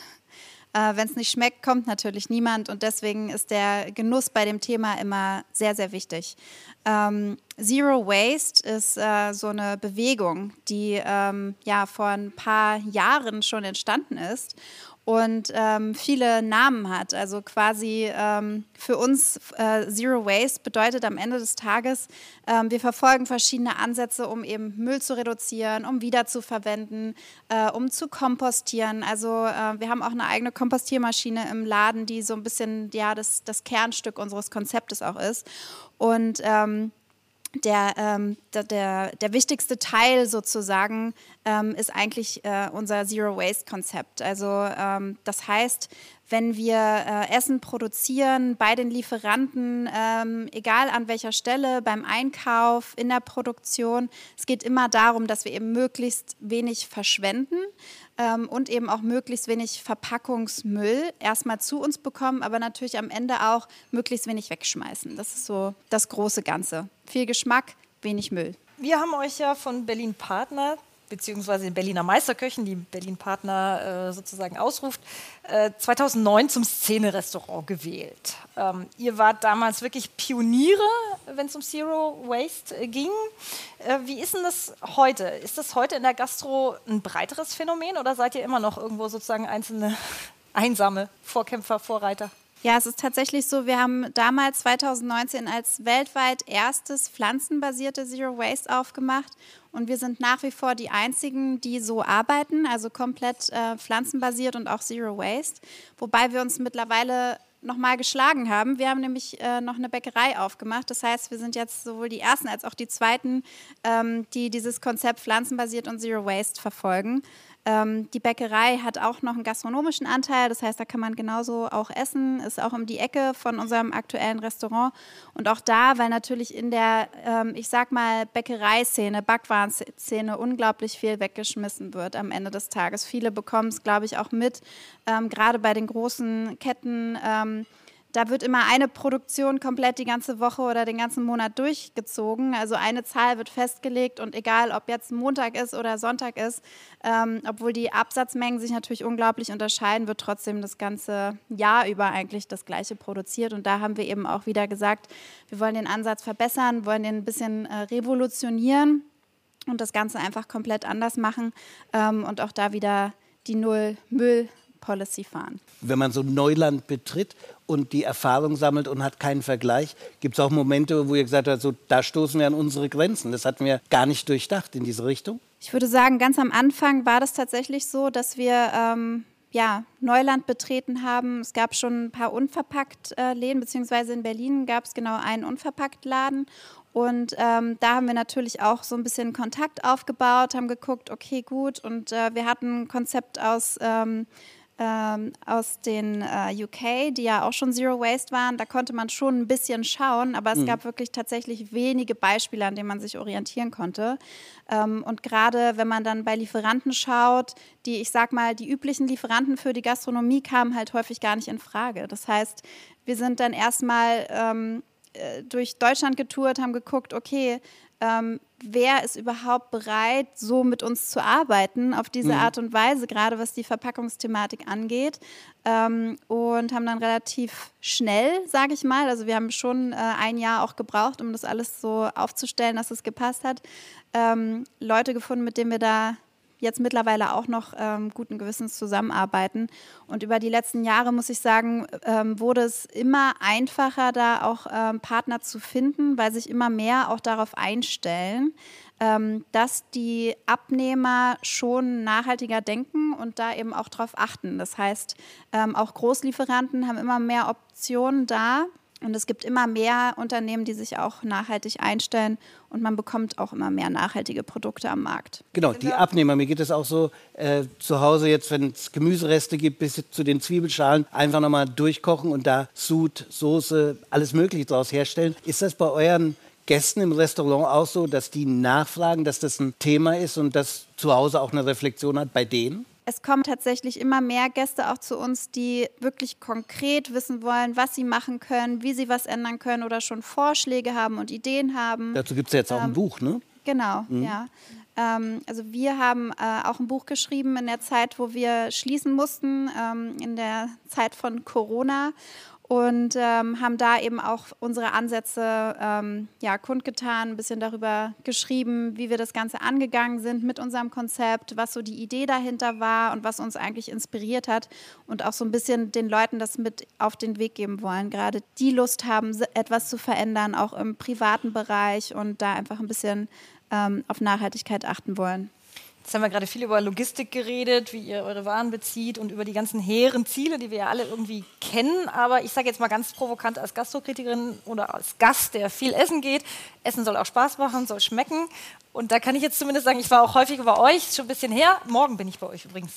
Äh, Wenn es nicht schmeckt, kommt natürlich niemand und deswegen ist der Genuss bei dem Thema immer sehr, sehr wichtig. Ähm, Zero Waste ist äh, so eine Bewegung, die ähm, ja vor ein paar Jahren schon entstanden ist und ähm, viele Namen hat. Also quasi ähm, für uns äh, Zero Waste bedeutet am Ende des Tages, ähm, wir verfolgen verschiedene Ansätze, um eben Müll zu reduzieren, um wiederzuverwenden, äh, um zu kompostieren. Also äh, wir haben auch eine eigene Kompostiermaschine im Laden, die so ein bisschen ja, das, das Kernstück unseres Konzeptes auch ist. Und ähm, der, ähm, der, der, der, wichtigste Teil sozusagen ähm, ist eigentlich äh, unser Zero Waste Konzept. Also ähm, das heißt, wenn wir äh, Essen produzieren bei den Lieferanten, ähm, egal an welcher Stelle, beim Einkauf, in der Produktion, es geht immer darum, dass wir eben möglichst wenig verschwenden ähm, und eben auch möglichst wenig Verpackungsmüll erstmal zu uns bekommen, aber natürlich am Ende auch möglichst wenig wegschmeißen. Das ist so das große Ganze. Viel Geschmack, wenig Müll. Wir haben euch ja von Berlin Partner beziehungsweise den Berliner Meisterköchen, die Berlin Partner äh, sozusagen ausruft, äh, 2009 zum Szene-Restaurant gewählt. Ähm, ihr wart damals wirklich Pioniere, wenn es um Zero Waste äh, ging. Äh, wie ist denn das heute? Ist das heute in der Gastro ein breiteres Phänomen oder seid ihr immer noch irgendwo sozusagen einzelne einsame Vorkämpfer, Vorreiter? Ja, es ist tatsächlich so, wir haben damals 2019 als weltweit erstes pflanzenbasierte Zero Waste aufgemacht und wir sind nach wie vor die einzigen, die so arbeiten, also komplett äh, pflanzenbasiert und auch Zero Waste, wobei wir uns mittlerweile nochmal geschlagen haben. Wir haben nämlich äh, noch eine Bäckerei aufgemacht. Das heißt, wir sind jetzt sowohl die Ersten als auch die Zweiten, ähm, die dieses Konzept pflanzenbasiert und Zero Waste verfolgen. Ähm, die Bäckerei hat auch noch einen gastronomischen Anteil, das heißt, da kann man genauso auch essen, ist auch um die Ecke von unserem aktuellen Restaurant. Und auch da, weil natürlich in der, ähm, ich sag mal, Bäckereiszene, Backwarenszene unglaublich viel weggeschmissen wird am Ende des Tages. Viele bekommen es, glaube ich, auch mit, ähm, gerade bei den großen Ketten ähm, da wird immer eine Produktion komplett die ganze Woche oder den ganzen Monat durchgezogen. Also eine Zahl wird festgelegt und egal, ob jetzt Montag ist oder Sonntag ist, ähm, obwohl die Absatzmengen sich natürlich unglaublich unterscheiden, wird trotzdem das ganze Jahr über eigentlich das Gleiche produziert. Und da haben wir eben auch wieder gesagt, wir wollen den Ansatz verbessern, wollen den ein bisschen äh, revolutionieren und das Ganze einfach komplett anders machen ähm, und auch da wieder die Null-Müll- Policy fahren. Wenn man so Neuland betritt und die Erfahrung sammelt und hat keinen Vergleich, gibt es auch Momente, wo ihr gesagt habt, so, da stoßen wir an unsere Grenzen. Das hatten wir gar nicht durchdacht in diese Richtung. Ich würde sagen, ganz am Anfang war das tatsächlich so, dass wir ähm, ja, Neuland betreten haben. Es gab schon ein paar Unverpackt-Läden, äh, beziehungsweise in Berlin gab es genau einen Unverpackt-Laden. Und ähm, da haben wir natürlich auch so ein bisschen Kontakt aufgebaut, haben geguckt, okay, gut. Und äh, wir hatten ein Konzept aus ähm, ähm, aus den äh, UK, die ja auch schon Zero Waste waren. Da konnte man schon ein bisschen schauen, aber es mhm. gab wirklich tatsächlich wenige Beispiele, an denen man sich orientieren konnte. Ähm, und gerade wenn man dann bei Lieferanten schaut, die, ich sag mal, die üblichen Lieferanten für die Gastronomie kamen halt häufig gar nicht in Frage. Das heißt, wir sind dann erstmal ähm, äh, durch Deutschland getourt, haben geguckt, okay, ähm, wer ist überhaupt bereit, so mit uns zu arbeiten, auf diese mhm. Art und Weise, gerade was die Verpackungsthematik angeht. Ähm, und haben dann relativ schnell, sage ich mal, also wir haben schon äh, ein Jahr auch gebraucht, um das alles so aufzustellen, dass es gepasst hat, ähm, Leute gefunden, mit denen wir da jetzt mittlerweile auch noch ähm, guten Gewissens zusammenarbeiten. Und über die letzten Jahre, muss ich sagen, ähm, wurde es immer einfacher, da auch ähm, Partner zu finden, weil sich immer mehr auch darauf einstellen, ähm, dass die Abnehmer schon nachhaltiger denken und da eben auch darauf achten. Das heißt, ähm, auch Großlieferanten haben immer mehr Optionen da und es gibt immer mehr Unternehmen, die sich auch nachhaltig einstellen und man bekommt auch immer mehr nachhaltige Produkte am Markt. Genau, die Abnehmer. Mir geht es auch so äh, zu Hause jetzt, wenn es Gemüsereste gibt, bis zu den Zwiebelschalen, einfach nochmal durchkochen und da Sud, Soße, alles Mögliche daraus herstellen. Ist das bei euren Gästen im Restaurant auch so, dass die nachfragen, dass das ein Thema ist und dass zu Hause auch eine Reflexion hat bei denen? Es kommen tatsächlich immer mehr Gäste auch zu uns, die wirklich konkret wissen wollen, was sie machen können, wie sie was ändern können oder schon Vorschläge haben und Ideen haben. Dazu gibt es ja jetzt auch ähm, ein Buch, ne? Genau, mhm. ja. Ähm, also wir haben äh, auch ein Buch geschrieben in der Zeit, wo wir schließen mussten, ähm, in der Zeit von Corona und ähm, haben da eben auch unsere Ansätze ähm, ja, kundgetan, ein bisschen darüber geschrieben, wie wir das Ganze angegangen sind mit unserem Konzept, was so die Idee dahinter war und was uns eigentlich inspiriert hat und auch so ein bisschen den Leuten das mit auf den Weg geben wollen. Gerade die Lust haben, etwas zu verändern, auch im privaten Bereich und da einfach ein bisschen ähm, auf Nachhaltigkeit achten wollen. Jetzt haben wir gerade viel über Logistik geredet, wie ihr eure Waren bezieht und über die ganzen hehren Ziele, die wir ja alle irgendwie kennen. Aber ich sage jetzt mal ganz provokant als Gastrokritikerin oder als Gast, der viel essen geht, Essen soll auch Spaß machen, soll schmecken. Und da kann ich jetzt zumindest sagen, ich war auch häufig bei euch, schon ein bisschen her. Morgen bin ich bei euch übrigens.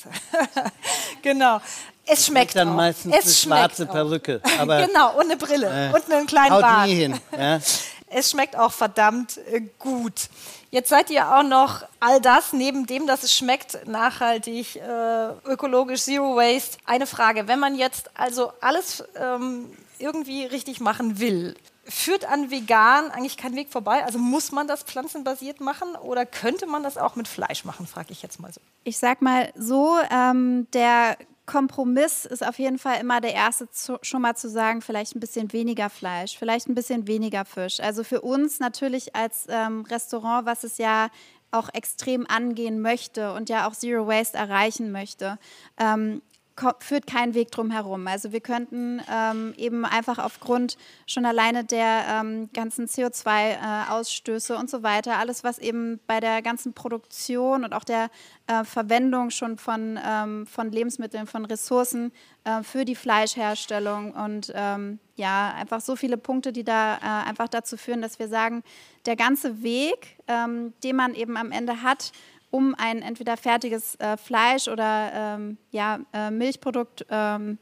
genau. Es schmeckt dann auch. meistens es eine schwarze Perücke. Genau, und eine Brille äh, und einen kleinen Bart. Nie hin, ja. Es schmeckt auch verdammt äh, gut. Jetzt seid ihr auch noch all das, neben dem, dass es schmeckt, nachhaltig, äh, ökologisch, Zero Waste. Eine Frage, wenn man jetzt also alles ähm, irgendwie richtig machen will, führt an vegan eigentlich kein Weg vorbei? Also muss man das pflanzenbasiert machen oder könnte man das auch mit Fleisch machen, frage ich jetzt mal so. Ich sag mal so, ähm, der Kompromiss ist auf jeden Fall immer der erste, zu, schon mal zu sagen, vielleicht ein bisschen weniger Fleisch, vielleicht ein bisschen weniger Fisch. Also für uns natürlich als ähm, Restaurant, was es ja auch extrem angehen möchte und ja auch Zero Waste erreichen möchte, ähm, führt kein Weg drum herum. Also wir könnten ähm, eben einfach aufgrund schon alleine der ähm, ganzen CO2-Ausstöße äh, und so weiter, alles was eben bei der ganzen Produktion und auch der äh, Verwendung schon von, ähm, von Lebensmitteln, von Ressourcen äh, für die Fleischherstellung und ähm, ja, einfach so viele Punkte, die da äh, einfach dazu führen, dass wir sagen, der ganze Weg, ähm, den man eben am Ende hat, um ein entweder fertiges äh, Fleisch oder ähm, ja, äh, Milchprodukt ähm,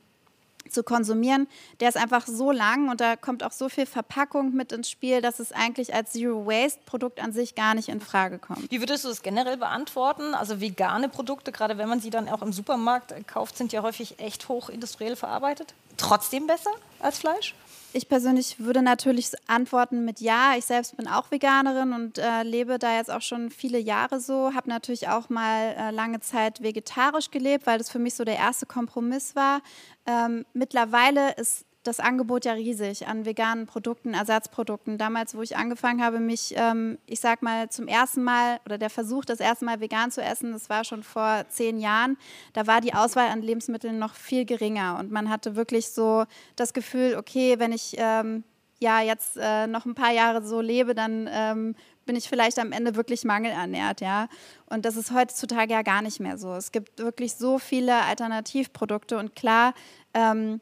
zu konsumieren, der ist einfach so lang und da kommt auch so viel Verpackung mit ins Spiel, dass es eigentlich als Zero Waste Produkt an sich gar nicht in Frage kommt. Wie würdest du das generell beantworten? Also vegane Produkte, gerade wenn man sie dann auch im Supermarkt kauft, sind ja häufig echt hoch industriell verarbeitet. Trotzdem besser als Fleisch? Ich persönlich würde natürlich antworten mit Ja. Ich selbst bin auch Veganerin und äh, lebe da jetzt auch schon viele Jahre so. Habe natürlich auch mal äh, lange Zeit vegetarisch gelebt, weil das für mich so der erste Kompromiss war. Ähm, mittlerweile ist das Angebot ja riesig an veganen Produkten, Ersatzprodukten. Damals, wo ich angefangen habe, mich, ähm, ich sag mal, zum ersten Mal oder der Versuch, das erste Mal vegan zu essen, das war schon vor zehn Jahren, da war die Auswahl an Lebensmitteln noch viel geringer und man hatte wirklich so das Gefühl, okay, wenn ich ähm, ja jetzt äh, noch ein paar Jahre so lebe, dann ähm, bin ich vielleicht am Ende wirklich mangelernährt, ja. Und das ist heutzutage ja gar nicht mehr so. Es gibt wirklich so viele Alternativprodukte und klar, ähm,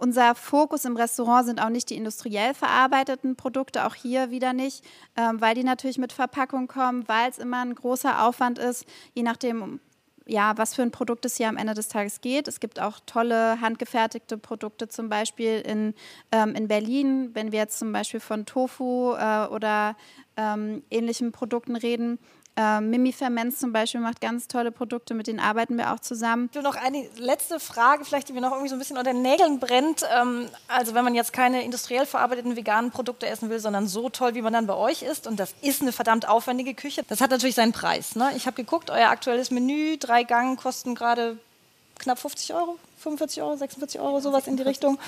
unser Fokus im Restaurant sind auch nicht die industriell verarbeiteten Produkte, auch hier wieder nicht, ähm, weil die natürlich mit Verpackung kommen, weil es immer ein großer Aufwand ist, je nachdem, ja, was für ein Produkt es hier am Ende des Tages geht. Es gibt auch tolle handgefertigte Produkte, zum Beispiel in, ähm, in Berlin, wenn wir jetzt zum Beispiel von Tofu äh, oder ähm, ähnlichen Produkten reden äh, Mimi Ferments zum Beispiel macht ganz tolle Produkte, mit denen arbeiten wir auch zusammen. Will noch eine letzte Frage, vielleicht die mir noch irgendwie so ein bisschen unter den Nägeln brennt. Ähm, also wenn man jetzt keine industriell verarbeiteten veganen Produkte essen will, sondern so toll, wie man dann bei euch isst, und das ist eine verdammt aufwendige Küche, das hat natürlich seinen Preis. Ne? Ich habe geguckt, euer aktuelles Menü, drei Gang, kosten gerade knapp 50 Euro, 45 Euro, 46 Euro, sowas in die Richtung.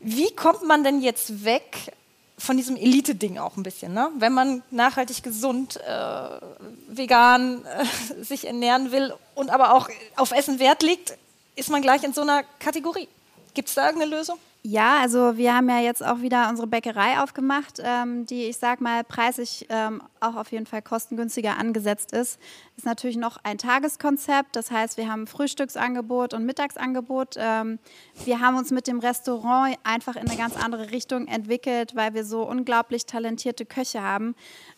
Wie kommt man denn jetzt weg von diesem Elite-Ding auch ein bisschen. Ne? Wenn man nachhaltig gesund, äh, vegan äh, sich ernähren will und aber auch auf Essen Wert legt, ist man gleich in so einer Kategorie. Gibt es da irgendeine Lösung? Ja, also wir haben ja jetzt auch wieder unsere Bäckerei aufgemacht, ähm, die, ich sag mal, preislich ähm, auch auf jeden Fall kostengünstiger angesetzt ist. Ist natürlich noch ein Tageskonzept, das heißt, wir haben Frühstücksangebot und Mittagsangebot. Ähm, wir haben uns mit dem Restaurant einfach in eine ganz andere Richtung entwickelt, weil wir so unglaublich talentierte Köche haben.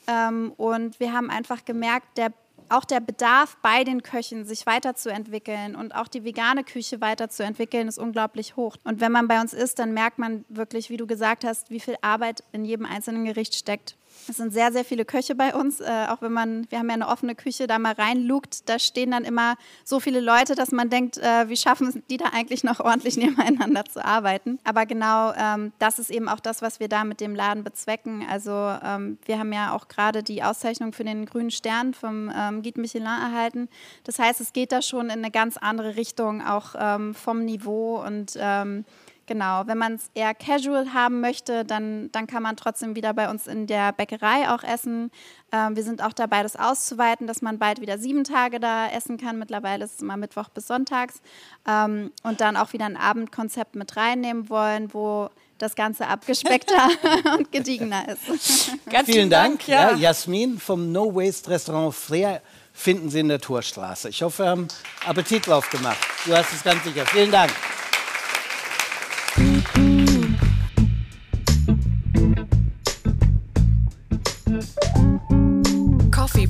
Ähm, und wir haben einfach gemerkt, der auch der Bedarf bei den Köchen, sich weiterzuentwickeln und auch die vegane Küche weiterzuentwickeln, ist unglaublich hoch. Und wenn man bei uns ist, dann merkt man wirklich, wie du gesagt hast, wie viel Arbeit in jedem einzelnen Gericht steckt. Es sind sehr, sehr viele Köche bei uns. Äh, auch wenn man, wir haben ja eine offene Küche, da mal reinlugt, da stehen dann immer so viele Leute, dass man denkt, äh, wie schaffen die da eigentlich noch ordentlich nebeneinander zu arbeiten. Aber genau ähm, das ist eben auch das, was wir da mit dem Laden bezwecken. Also ähm, wir haben ja auch gerade die Auszeichnung für den grünen Stern vom ähm, Guide Michelin erhalten. Das heißt, es geht da schon in eine ganz andere Richtung, auch ähm, vom Niveau und ähm, Genau, wenn man es eher casual haben möchte, dann, dann kann man trotzdem wieder bei uns in der Bäckerei auch essen. Ähm, wir sind auch dabei, das auszuweiten, dass man bald wieder sieben Tage da essen kann. Mittlerweile ist es immer Mittwoch bis Sonntags. Ähm, und dann auch wieder ein Abendkonzept mit reinnehmen wollen, wo das Ganze abgespeckter und gediegener ist. Ganz vielen Dank, ja. ja. Jasmin vom No Waste Restaurant Freer finden Sie in der Torstraße. Ich hoffe, wir haben Appetit drauf gemacht. Du hast es ganz sicher. Vielen Dank.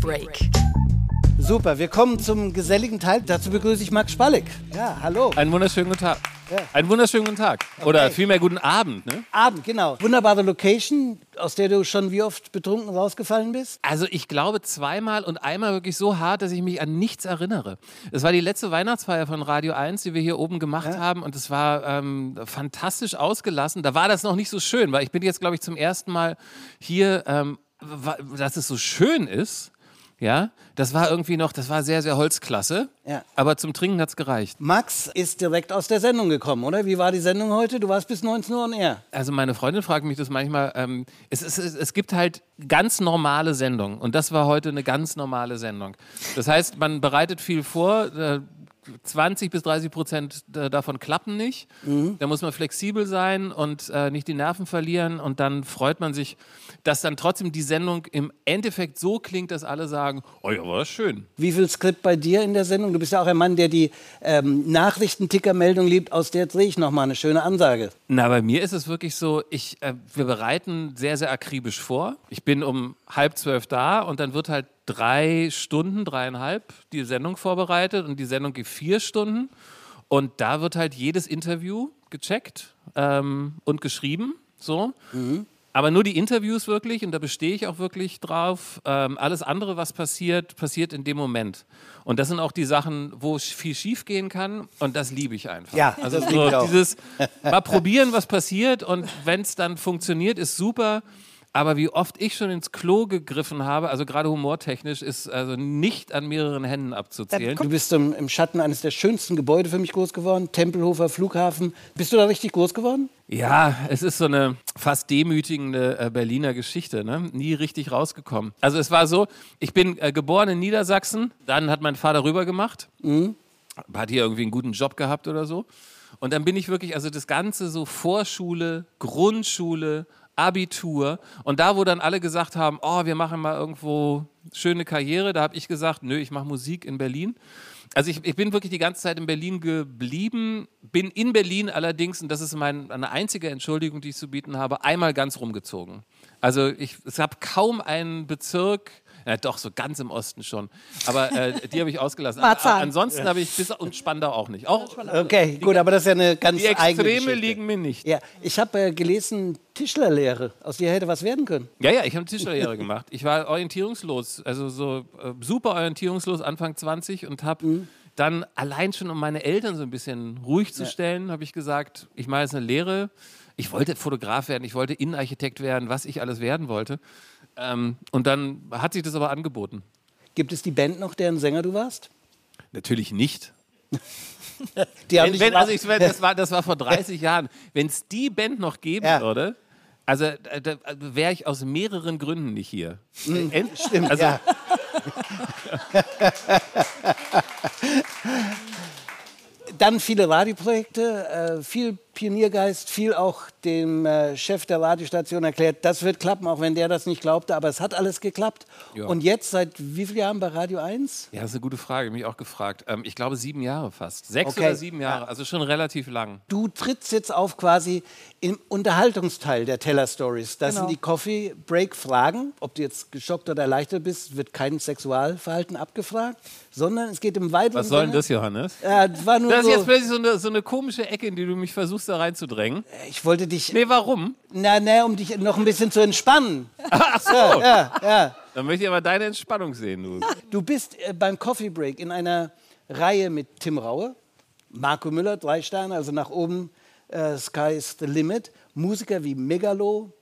Break. Super, wir kommen zum geselligen Teil. Dazu begrüße ich Max Spallig. Ja, hallo. Einen wunderschönen guten Tag. Ja. Einen wunderschönen guten Tag. Oder okay. vielmehr guten Abend. Ne? Abend, genau. Wunderbare Location, aus der du schon wie oft betrunken rausgefallen bist? Also ich glaube zweimal und einmal wirklich so hart, dass ich mich an nichts erinnere. Es war die letzte Weihnachtsfeier von Radio 1, die wir hier oben gemacht ja. haben und es war ähm, fantastisch ausgelassen. Da war das noch nicht so schön, weil ich bin jetzt, glaube ich, zum ersten Mal hier, ähm, dass es so schön ist. Ja, das war irgendwie noch, das war sehr, sehr Holzklasse. Ja. Aber zum Trinken hat es gereicht. Max ist direkt aus der Sendung gekommen, oder? Wie war die Sendung heute? Du warst bis 19 Uhr on air. Also meine Freundin fragt mich das manchmal. Ähm, es, es, es, gibt halt ganz normale Sendungen. Und das war heute eine ganz normale Sendung. Das heißt, man bereitet viel vor. Äh, 20 bis 30 Prozent davon klappen nicht. Mhm. Da muss man flexibel sein und äh, nicht die Nerven verlieren. Und dann freut man sich, dass dann trotzdem die Sendung im Endeffekt so klingt, dass alle sagen, oh ja, war das schön. Wie viel Skript bei dir in der Sendung? Du bist ja auch ein Mann, der die ähm, Nachrichtenticker-Meldung liebt. Aus der drehe ich nochmal eine schöne Ansage. Na, bei mir ist es wirklich so, ich, äh, wir bereiten sehr, sehr akribisch vor. Ich bin um halb zwölf da und dann wird halt drei Stunden, dreieinhalb die Sendung vorbereitet und die Sendung geht vier Stunden. Und da wird halt jedes Interview gecheckt ähm, und geschrieben. So. Mhm. Aber nur die Interviews wirklich, und da bestehe ich auch wirklich drauf. Ähm, alles andere, was passiert, passiert in dem Moment. Und das sind auch die Sachen, wo viel schief gehen kann. Und das liebe ich einfach. Ja, also so dieses mal probieren, was passiert. Und wenn es dann funktioniert, ist super. Aber wie oft ich schon ins Klo gegriffen habe, also gerade humortechnisch, ist also nicht an mehreren Händen abzuzählen. Du bist im, im Schatten eines der schönsten Gebäude für mich groß geworden, Tempelhofer Flughafen. Bist du da richtig groß geworden? Ja, es ist so eine fast demütigende äh, Berliner Geschichte, ne? nie richtig rausgekommen. Also es war so, ich bin äh, geboren in Niedersachsen, dann hat mein Vater rüber gemacht, mhm. hat hier irgendwie einen guten Job gehabt oder so. Und dann bin ich wirklich, also das Ganze so Vorschule, Grundschule, Abitur. Und da, wo dann alle gesagt haben, oh, wir machen mal irgendwo schöne Karriere, da habe ich gesagt, nö, ich mache Musik in Berlin. Also ich, ich, bin wirklich die ganze Zeit in Berlin geblieben, bin in Berlin allerdings, und das ist mein, eine einzige Entschuldigung, die ich zu bieten habe, einmal ganz rumgezogen. Also ich, es gab kaum einen Bezirk, ja, doch, so ganz im Osten schon. Aber äh, die habe ich ausgelassen. Marzahn. Ansonsten habe ich bis und Spandau auch nicht. Auch, okay, gut, aber das ist ja eine ganz die eigene Die Extreme liegen mir nicht. Ja, ich habe äh, gelesen, Tischlerlehre. Aus dir hätte was werden können. Ja, ja, ich habe Tischlerlehre gemacht. Ich war orientierungslos, also so äh, super orientierungslos, Anfang 20 und habe mhm. dann allein schon, um meine Eltern so ein bisschen ruhig zu stellen, habe ich gesagt, ich mache jetzt eine Lehre. Ich wollte Fotograf werden, ich wollte Innenarchitekt werden, was ich alles werden wollte. Ähm, und dann hat sich das aber angeboten. Gibt es die Band noch, deren Sänger du warst? Natürlich nicht. wenn, wenn, also ich, das, war, das war vor 30 Jahren. Wenn es die Band noch geben ja. würde, also äh, da wäre ich aus mehreren Gründen nicht hier. Mhm, stimmt, also, ja. Dann viele Radioprojekte, äh, viel Pioniergeist, viel auch dem äh, Chef der Radiostation erklärt, das wird klappen, auch wenn der das nicht glaubte, aber es hat alles geklappt. Ja. Und jetzt seit wie vielen Jahren bei Radio 1? Ja, das ist eine gute Frage, mich auch gefragt. Ähm, ich glaube sieben Jahre fast. Sechs okay. oder sieben Jahre, also schon relativ lang. Du trittst jetzt auf quasi im Unterhaltungsteil der Teller Stories. Das genau. sind die Coffee Break Fragen. Ob du jetzt geschockt oder erleichtert bist, wird kein Sexualverhalten abgefragt, sondern es geht im weiteren Was soll denn das, Johannes? Äh, das, war nur das ist so jetzt plötzlich so eine, so eine komische Ecke, in die du mich versuchst versuchst da reinzudrängen. Ich wollte dich, Nee, warum? na, na, um dich noch ein bisschen zu entspannen. Ach so. Ja, ja. Dann möchte ich aber deine Entspannung sehen, du. Du bist äh, beim Coffee Break in einer Reihe mit Tim Raue, Marco Müller, drei Sterne, also nach oben, äh, Sky is the limit. Musiker wie Megalo,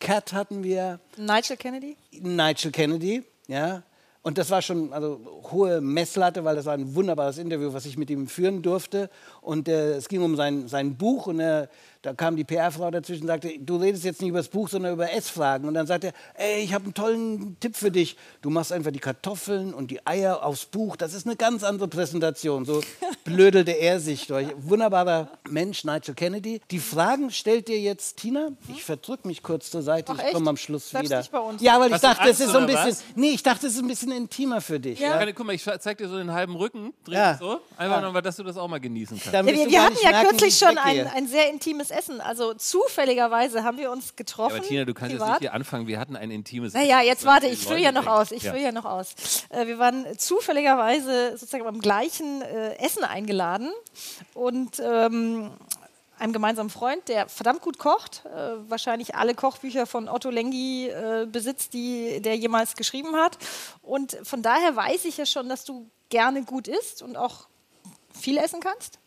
Cat hatten wir, Nigel Kennedy? Nigel Kennedy, ja. Und das war schon also hohe Messlatte, weil das war ein wunderbares Interview, was ich mit ihm führen durfte. Und äh, es ging um sein, sein Buch und äh, da kam die PR-Frau dazwischen und sagte, du redest jetzt nicht über das Buch, sondern über Essfragen. Und dann sagte er, ey, ich habe einen tollen Tipp für dich. Du machst einfach die Kartoffeln und die Eier aufs Buch. Das ist eine ganz andere Präsentation. So blödelte er sich durch. Wunderbarer Mensch, Nigel Kennedy. Die Fragen stellt dir jetzt Tina. Ich verdrück mich kurz zur Seite. Ach, ich komme am Schluss Bleibst wieder. nicht bei uns? Ja, weil ich Hast dachte, es Angst, ist so ein bisschen. was? Nee, ich dachte, es ist ein bisschen intimer für dich. Ja. Keine, guck mal, ich zeig dir so den halben Rücken. Dreh Ja. so. Einfach nur, dass du das auch mal genießen kannst. Ja, wir wir hatten ja merken, kürzlich schon ein, ein sehr intimes Essen. Also zufälligerweise haben wir uns getroffen. Aber Tina, du kannst jetzt privat. nicht hier anfangen. Wir hatten ein intimes. Naja, jetzt warte, ich führe ja noch aus. Ich führe ja noch aus. Äh, wir waren zufälligerweise sozusagen beim gleichen äh, Essen eingeladen und ähm, einem gemeinsamen Freund, der verdammt gut kocht, äh, wahrscheinlich alle Kochbücher von Otto Lengi äh, besitzt, die der jemals geschrieben hat. Und von daher weiß ich ja schon, dass du gerne gut isst und auch viel essen kannst.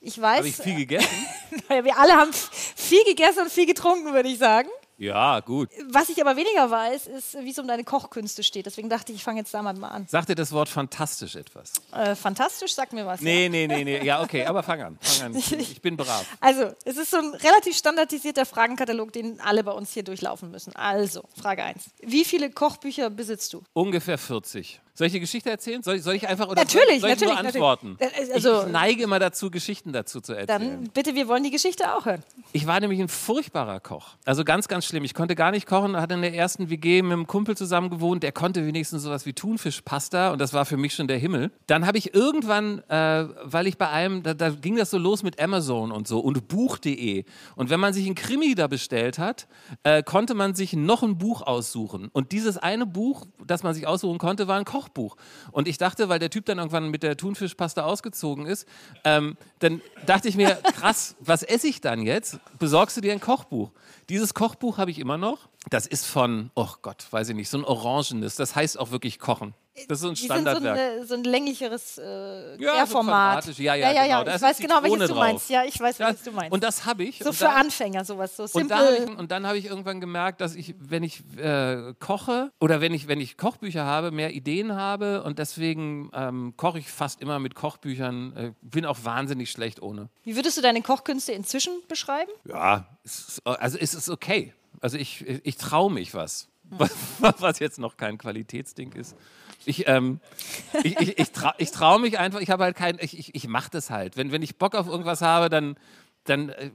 Ich weiß, Habe ich viel gegessen? äh, wir alle haben viel gegessen und viel getrunken, würde ich sagen. Ja, gut. Was ich aber weniger weiß, ist, wie es um deine Kochkünste steht. Deswegen dachte ich, ich fange jetzt damit mal an. Sagt dir das Wort fantastisch etwas? Äh, fantastisch, sag mir was. Nee, Ja. nee, nee, nee. Ja, okay, aber fang an. Fang an. Ich, bin brav. Also, es ist so ein relativ standardisierter Fragenkatalog, den alle bei uns hier durchlaufen müssen. Also, Frage 1. Wie viele Kochbücher besitzt du? Ungefähr 40. Soll ich die Geschichte erzählen? Soll ich, soll ich einfach oder Natürlich, soll ich natürlich, nur natürlich. antworten? Äh, also- ich, ich neige immer dazu, Geschichten dazu zu erzählen. Dann bitte, wir wollen die Geschichte auch hören. Ich war nämlich ein furchtbarer Koch. Also ganz, ganz schlimm. Ich konnte gar nicht kochen, hatte in der ersten WG mit einem Kumpel zusammen gewohnt, der konnte wenigstens sowas wie Thunfischpasta und das war für mich schon der Himmel. Dann habe ich irgendwann, äh, weil ich bei einem, da, da ging das so los mit Amazon und so und Buch.de. Und wenn man sich ein Krimi da bestellt hat, äh, konnte man sich noch ein Buch aussuchen. Und dieses eine Buch, das man sich aussuchen konnte, war ein Kochbuch. Und ich dachte, weil der Typ dann irgendwann mit der Thunfischpasta ausgezogen ist, ähm, dann dachte ich mir, krass, was esse ich dann jetzt? Besorgst du dir ein Kochbuch? Dieses Kochbuch habe ich immer noch. Das ist von, oh Gott, weiß ich nicht, so ein orangenes. Das heißt auch wirklich kochen. Das ist so ein Die sind so, Standardwerk. ein, so ein länglicheres äh, Ja, so Querformat. quadratisch. Ja, ja, ja, genau. ja. Da Ich weiß eine genau, welches Zitrone du drauf. meinst. Ja, ich weiß, Ja, welches du meinst. Und das habe ich. so für da- Anfänger, sowas so und, da ich, und dann habe ich irgendwann gemerkt, dass ich, wenn ich äh, koche oder wenn ich, wenn ich Kochbücher habe, mehr Ideen habe und deswegen ähm, koche ich fast immer mit Kochbüchern. Äh, bin auch wahnsinnig schlecht ohne. Wie würdest du deine Kochkünste inzwischen beschreiben? Ja, es ist, also es ist okay. Also ich, ich traue mich was. Was, was jetzt noch kein Qualitätsding ist. Ich, ähm, ich, ich, ich, trau, ich traue mich einfach, ich habe halt kein, ich, ich, ich mache das halt. Wenn, wenn ich Bock auf irgendwas habe, dann, dann, äh,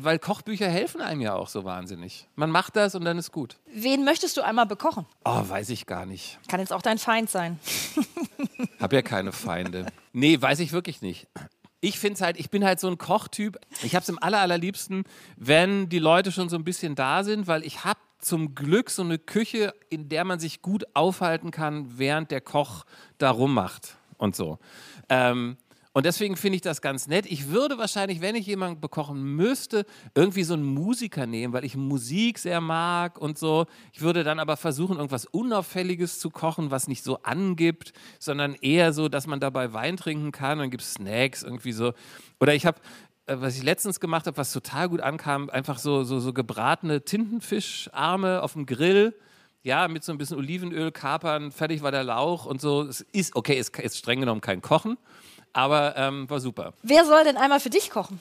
weil Kochbücher helfen einem ja auch so wahnsinnig. Man macht das und dann ist gut. Wen möchtest du einmal bekochen? Oh, weiß ich gar nicht. Kann jetzt auch dein Feind sein. Hab ja keine Feinde. Nee, weiß ich wirklich nicht. Ich finde halt, ich bin halt so ein Kochtyp. Ich habe es im aller, allerliebsten, wenn die Leute schon so ein bisschen da sind, weil ich habe zum Glück so eine Küche, in der man sich gut aufhalten kann, während der Koch da rummacht und so. Ähm, und deswegen finde ich das ganz nett. Ich würde wahrscheinlich, wenn ich jemanden bekochen müsste, irgendwie so einen Musiker nehmen, weil ich Musik sehr mag und so. Ich würde dann aber versuchen, irgendwas Unauffälliges zu kochen, was nicht so angibt, sondern eher so, dass man dabei Wein trinken kann. Dann gibt es Snacks irgendwie so. Oder ich habe äh, was ich letztens gemacht habe, was total gut ankam, einfach so, so, so gebratene Tintenfischarme auf dem Grill. Ja, mit so ein bisschen Olivenöl, Kapern, fertig war der Lauch und so. Es ist, okay, ist, ist streng genommen kein Kochen, aber ähm, war super. Wer soll denn einmal für dich kochen?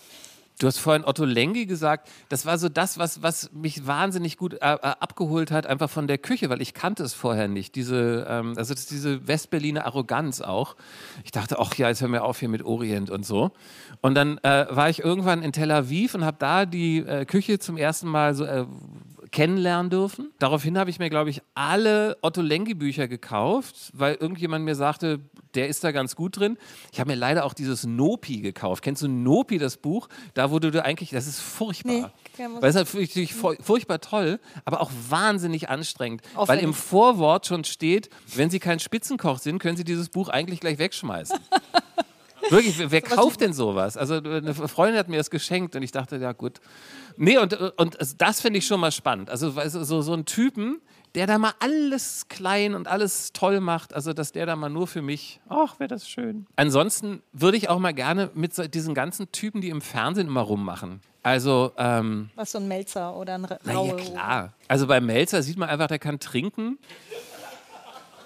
Du hast vorhin Otto Lengi gesagt, das war so das, was, was mich wahnsinnig gut äh, äh, abgeholt hat, einfach von der Küche, weil ich kannte es vorher nicht. Diese, ähm, also diese Westberliner Arroganz auch. Ich dachte, ach ja, jetzt hör mir auf hier mit Orient und so. Und dann äh, war ich irgendwann in Tel Aviv und habe da die äh, Küche zum ersten Mal so äh, kennenlernen dürfen. Daraufhin habe ich mir, glaube ich, alle Otto Lengi Bücher gekauft, weil irgendjemand mir sagte, der ist da ganz gut drin. Ich habe mir leider auch dieses Nopi gekauft. Kennst du Nopi, das Buch? Da wurde du eigentlich, das ist furchtbar. Nee, Weil es ist natürlich fu- furchtbar toll, aber auch wahnsinnig anstrengend. Weil Aufwendig. im Vorwort schon steht, wenn Sie kein Spitzenkoch sind, können Sie dieses Buch eigentlich gleich wegschmeißen. Wirklich, wer, wer kauft denn sowas? Also eine Freundin hat mir das geschenkt und ich dachte, ja gut. Nee, und, und das finde ich schon mal spannend. Also so, so ein Typen, der da mal alles klein und alles toll macht, also dass der da mal nur für mich, ach, wäre das schön. Ansonsten würde ich auch mal gerne mit so diesen ganzen Typen, die im Fernsehen immer rummachen. Also, ähm, Was so ein Melzer oder ein Ra na ja, Raue. klar. Also bei Melzer sieht man einfach, der kann trinken.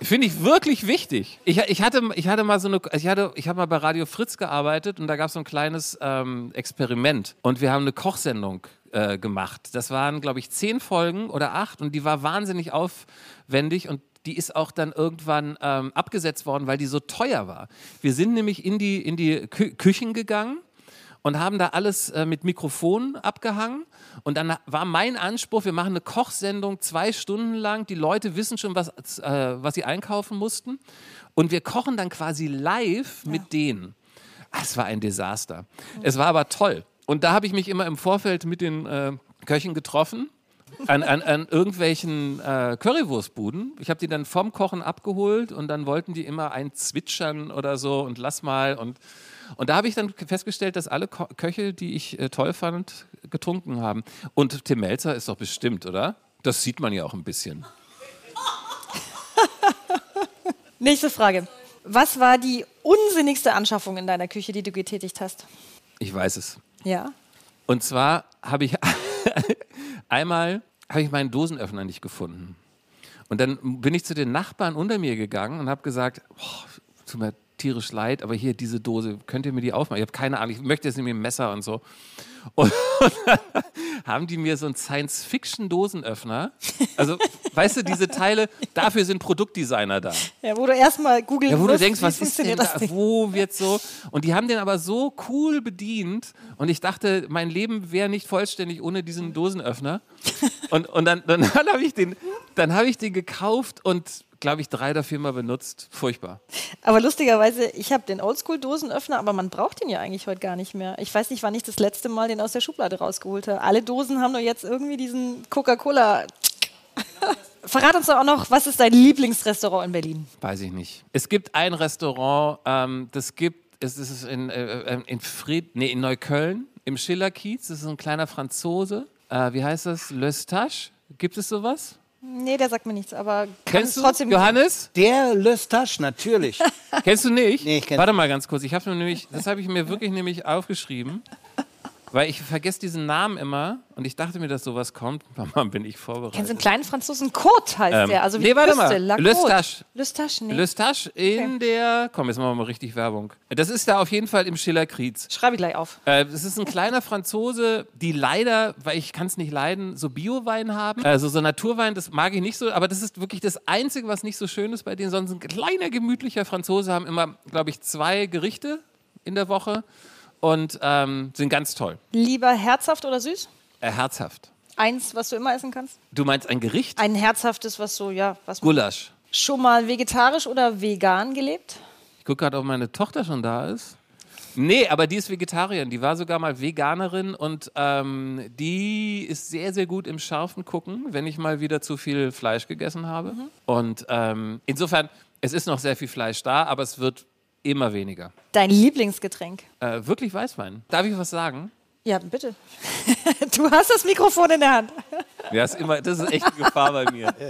Finde ich wirklich wichtig. Ich, ich, hatte, ich hatte mal so eine, ich, ich habe mal bei Radio Fritz gearbeitet und da gab es so ein kleines ähm, Experiment. Und wir haben eine Kochsendung äh, gemacht. Das waren, glaube ich, zehn Folgen oder acht und die war wahnsinnig aufwendig und die ist auch dann irgendwann ähm, abgesetzt worden, weil die so teuer war. Wir sind nämlich in die, in die Kü Küchen gegangen und haben da alles äh, mit Mikrofonen abgehangen. Und dann war mein Anspruch, wir machen eine Kochsendung zwei Stunden lang. Die Leute wissen schon, was, äh, was sie einkaufen mussten. Und wir kochen dann quasi live mit denen. Ah, Es war ein Desaster. Es war aber toll. Und da habe ich mich immer im Vorfeld mit den äh, Köchen getroffen. An, an, an irgendwelchen äh, Currywurstbuden. Ich habe die dann vom Kochen abgeholt und dann wollten die immer ein zwitschern oder so und lass mal. Und, und da habe ich dann festgestellt, dass alle Ko Köche, die ich äh, toll fand, getrunken haben. Und Tim Melzer ist doch bestimmt, oder? Das sieht man ja auch ein bisschen. Nächste Frage. Was war die unsinnigste Anschaffung in deiner Küche, die du getätigt hast? Ich weiß es. Ja. Und zwar habe ich einmal habe ich meinen Dosenöffner nicht gefunden. Und dann bin ich zu den Nachbarn unter mir gegangen und habe gesagt, boah, tut mir tierisch leid, aber hier diese Dose, könnt ihr mir die aufmachen? Ich habe keine Ahnung, ich möchte jetzt nicht mit dem Messer und so. Und dann haben die mir so einen Science-Fiction-Dosenöffner. Also, weißt du, diese Teile, dafür sind Produktdesigner da. Ja, wo du erstmal googeln Ja, wo du musst, denkst, was ist denn da, wo wird so? Und die haben den aber so cool bedient und ich dachte, mein Leben wäre nicht vollständig ohne diesen Dosenöffner. Und, und dann, dann habe ich, den- dann hab ich den gekauft und, glaube ich, drei oder viermal benutzt. Furchtbar. Aber lustigerweise, ich habe den Oldschool-Dosenöffner, aber man braucht den ja eigentlich heute gar nicht mehr. Ich weiß nicht, wann ich das letzte Mal den aus der Schublade rausgeholt habe. Alle Dosen haben nur jetzt irgendwie diesen Coca-Cola. Verrat uns doch auch noch, was ist dein Lieblingsrestaurant in Berlin? Weiß ich nicht. Es gibt ein Restaurant, ähm, das gibt, es ist in, äh, äh, in, Fried, nee, in Neukölln, im Schillerkiez. Das ist ein kleiner Franzose. Äh, wie heißt das? Löstache? Gibt es sowas? Nee, der sagt mir nichts, aber Kennst du trotzdem Johannes? Der Löstasch, natürlich. Kennst du nicht? Nee, ich kenn- Warte mal ganz kurz. Ich habe nämlich, das habe ich mir wirklich nämlich aufgeschrieben, weil ich vergesse diesen Namen immer und ich dachte mir, dass sowas kommt. Mama, bin ich Kennst du vorbereitet. einen kleinen Franzosen? Côte heißt Ähm, der. Also wie nee, warte Küste, mal. Löstache. Löstache, nee. Löstache in der, komm, jetzt machen wir mal richtig Werbung. Das ist da auf jeden Fall im Schillerkriez. Schreibe ich gleich auf. Äh, Es ist ein kleiner Franzose, die leider, weil ich kann es nicht leiden, so Biowein haben. Also so Naturwein, das mag ich nicht so, aber das ist wirklich das Einzige, was nicht so schön ist bei denen. Sonst ein kleiner, gemütlicher Franzose haben immer, glaube ich, zwei Gerichte in der Woche und ähm, sind ganz toll. Lieber herzhaft oder süß? Äh, herzhaft. Eins, was du immer essen kannst? Du meinst ein Gericht? Ein herzhaftes, was so, ja, was Gulasch. schon mal vegetarisch oder vegan gelebt? Ich gucke gerade, ob meine Tochter schon da ist. Nee, aber die ist Vegetarierin. Die war sogar mal Veganerin und ähm, die ist sehr, sehr gut im scharfen Gucken, wenn ich mal wieder zu viel Fleisch gegessen habe. Und ähm, insofern, es ist noch sehr viel Fleisch da, aber es wird immer weniger. Dein Lieblingsgetränk? Äh, wirklich Weißwein. Darf ich was sagen? Ja, bitte. du hast das Mikrofon in der Hand. Ja, ist immer, das ist echt eine Gefahr bei mir.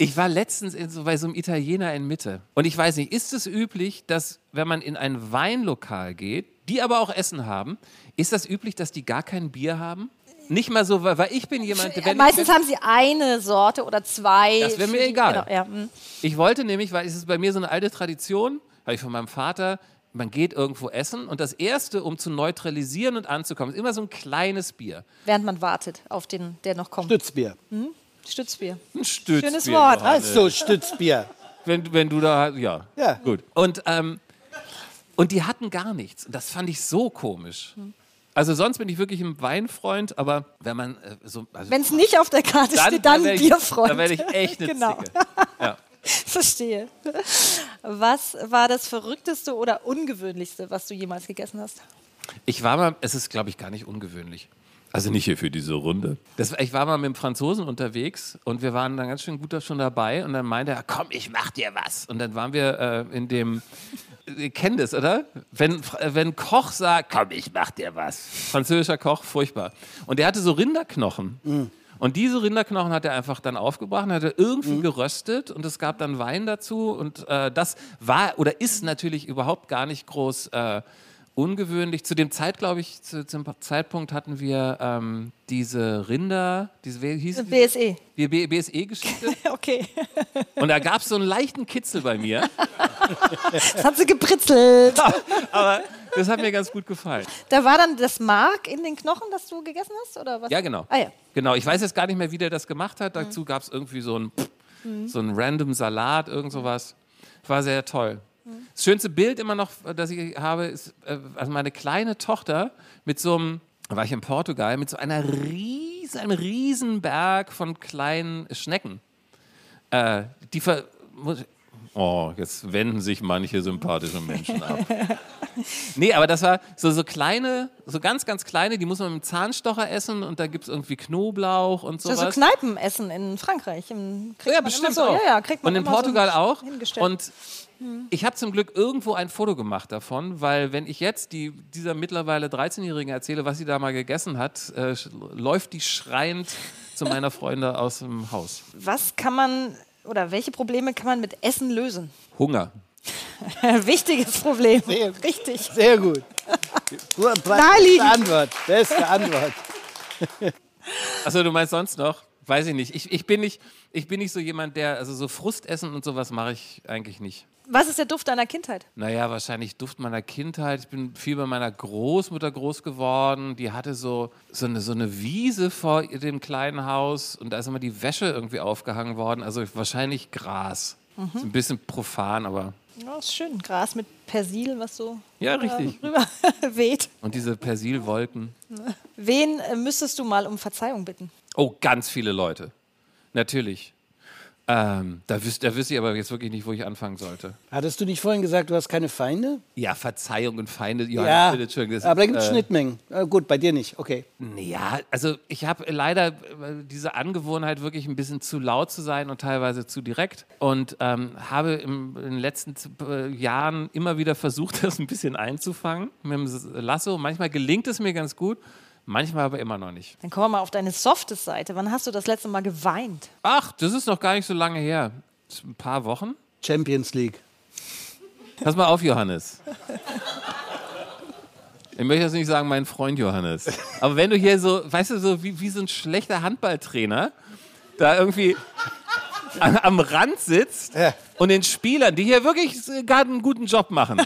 Ich war letztens in so, bei so einem Italiener in Mitte. Und ich weiß nicht, ist es üblich, dass, wenn man in ein Weinlokal geht, die aber auch Essen haben, ist das üblich, dass die gar kein Bier haben? Nicht mal so, weil, weil ich bin jemand, der. wenn ich- Meistens wenn, haben sie eine Sorte oder zwei. Das wär mir egal. Genau, ja. hm. Ich wollte nämlich, weil es ist bei mir so eine alte Tradition, habe ich von meinem Vater, man geht irgendwo essen und das Erste, um zu neutralisieren und anzukommen, ist immer so ein kleines Bier. Während man wartet auf den, der noch kommt. Stützbier. Stützbier. Ein Stützbier. Schönes Wort. Johannes. Also, Stützbier. Wenn, wenn du da, ja. Ja. Gut. Und, ähm, und die hatten gar nichts. Und das fand ich so komisch. Also sonst bin ich wirklich ein Weinfreund, aber wenn man äh, so... Also Wenn es nicht auf der Karte steht, dann wär ich, Bierfreund. Da werde ich echt eine Genau. Zicke. Ja. Verstehe. Was war das Verrückteste oder Ungewöhnlichste, was du jemals gegessen hast? Ich war mal, es ist glaube ich gar nicht ungewöhnlich. Also nicht hier für diese Runde. Das, ich war mal mit dem Franzosen unterwegs und wir waren dann ganz schön gut schon dabei und dann meinte er, komm, ich mach dir was. Und dann waren wir äh, in dem, ihr kennt das, oder? Wenn, wenn Koch sagt, komm, ich mach dir was. Französischer Koch, furchtbar. Und der hatte so Rinderknochen. Und diese Rinderknochen hat er einfach dann aufgebracht, und hat er irgendwie geröstet und es gab dann Wein dazu. Und äh, das war oder ist natürlich überhaupt gar nicht groß äh, ungewöhnlich. Zu dem Zeit, glaube ich, zu, zum Zeitpunkt hatten wir ähm, diese Rinder, diese wie hieß? BSE. Die BSE-Geschichte. Okay. Und da gab es so einen leichten Kitzel bei mir. Das hat sie gepritzelt. Aber das hat mir ganz gut gefallen. Da war dann das Mark in den Knochen, das du gegessen hast? Oder was? Ja, genau. Ah ja. Genau, ich weiß jetzt gar nicht mehr, wie der das gemacht hat. Dazu gab es irgendwie so ein, so ein random Salat, irgend sowas. War sehr toll. Das schönste Bild immer noch, das ich habe, ist äh, also meine kleine Tochter mit so einem, da war ich in Portugal, mit so einer riesen, einem riesen Berg von kleinen Schnecken. Äh, die ver Oh, jetzt wenden sich manche sympathische Menschen ab. Nee, aber das war so, so kleine, so ganz, ganz kleine, die muss man mit dem Zahnstocher essen und da gibt es irgendwie Knoblauch und Das sowas. so Kneipenessen in Frankreich. Im, Ja, bestimmt so, auch. Ja, ja, kriegt man und in immer so Portugal auch. Und ich habe zum Glück irgendwo ein Foto gemacht davon, weil wenn ich jetzt die, dieser mittlerweile 13-Jährigen erzähle, was sie da mal gegessen hat, äh, läuft die schreiend zu meiner Freundin aus dem Haus. Was kann man oder welche Probleme kann man mit Essen lösen? Hunger. Wichtiges Problem. Sehr- Richtig. Sehr gut. Beste. Antwort. Beste Antwort. Achso, du meinst sonst noch? Weiß ich nicht. Ich, ich, bin nicht. ich bin nicht so jemand, der, also so Frustessen und sowas mache ich eigentlich nicht. Was ist der Duft deiner Kindheit? Naja, wahrscheinlich Duft meiner Kindheit. Ich bin viel bei meiner Großmutter groß geworden. Die hatte so, so, eine, so eine Wiese vor dem kleinen Haus und da ist immer die Wäsche irgendwie aufgehangen worden. Also wahrscheinlich Gras. Ist ein bisschen profan, aber Ja, ist schön. Gras mit Persil, was so ja, richtig. rüber weht. Und diese Persilwolken. Wen äh, müsstest du mal um Verzeihung bitten? Oh, ganz viele Leute. Natürlich. Ähm, da, wüs da wüsste ich aber jetzt wirklich nicht, wo ich anfangen sollte. Hattest du nicht vorhin gesagt, du hast keine Feinde? Ja, Verzeihung und Feinde. Ja, Entschuldigung, das aber da gibt es äh, Schnittmengen. Äh, gut, bei dir nicht. Okay. Ja, also ich habe leider äh, diese Angewohnheit, wirklich ein bisschen zu laut zu sein und teilweise zu direkt. Und ähm, habe im, in den letzten äh, Jahren immer wieder versucht, das ein bisschen einzufangen mit dem Lasso. Manchmal gelingt es mir ganz gut, manchmal aber immer noch nicht. Dann kommen wir mal auf deine Softes-Seite. Wann hast du das letzte Mal geweint? Ach, das ist noch gar nicht so lange her. Ein paar Wochen. Champions League. Pass mal auf, Johannes. Ich möchte jetzt nicht sagen, mein Freund Johannes. Aber wenn du hier so, weißt du, so wie, wie so ein schlechter Handballtrainer, da irgendwie a- am Rand sitzt Ja. und den Spielern, die hier wirklich gerade einen guten Job machen,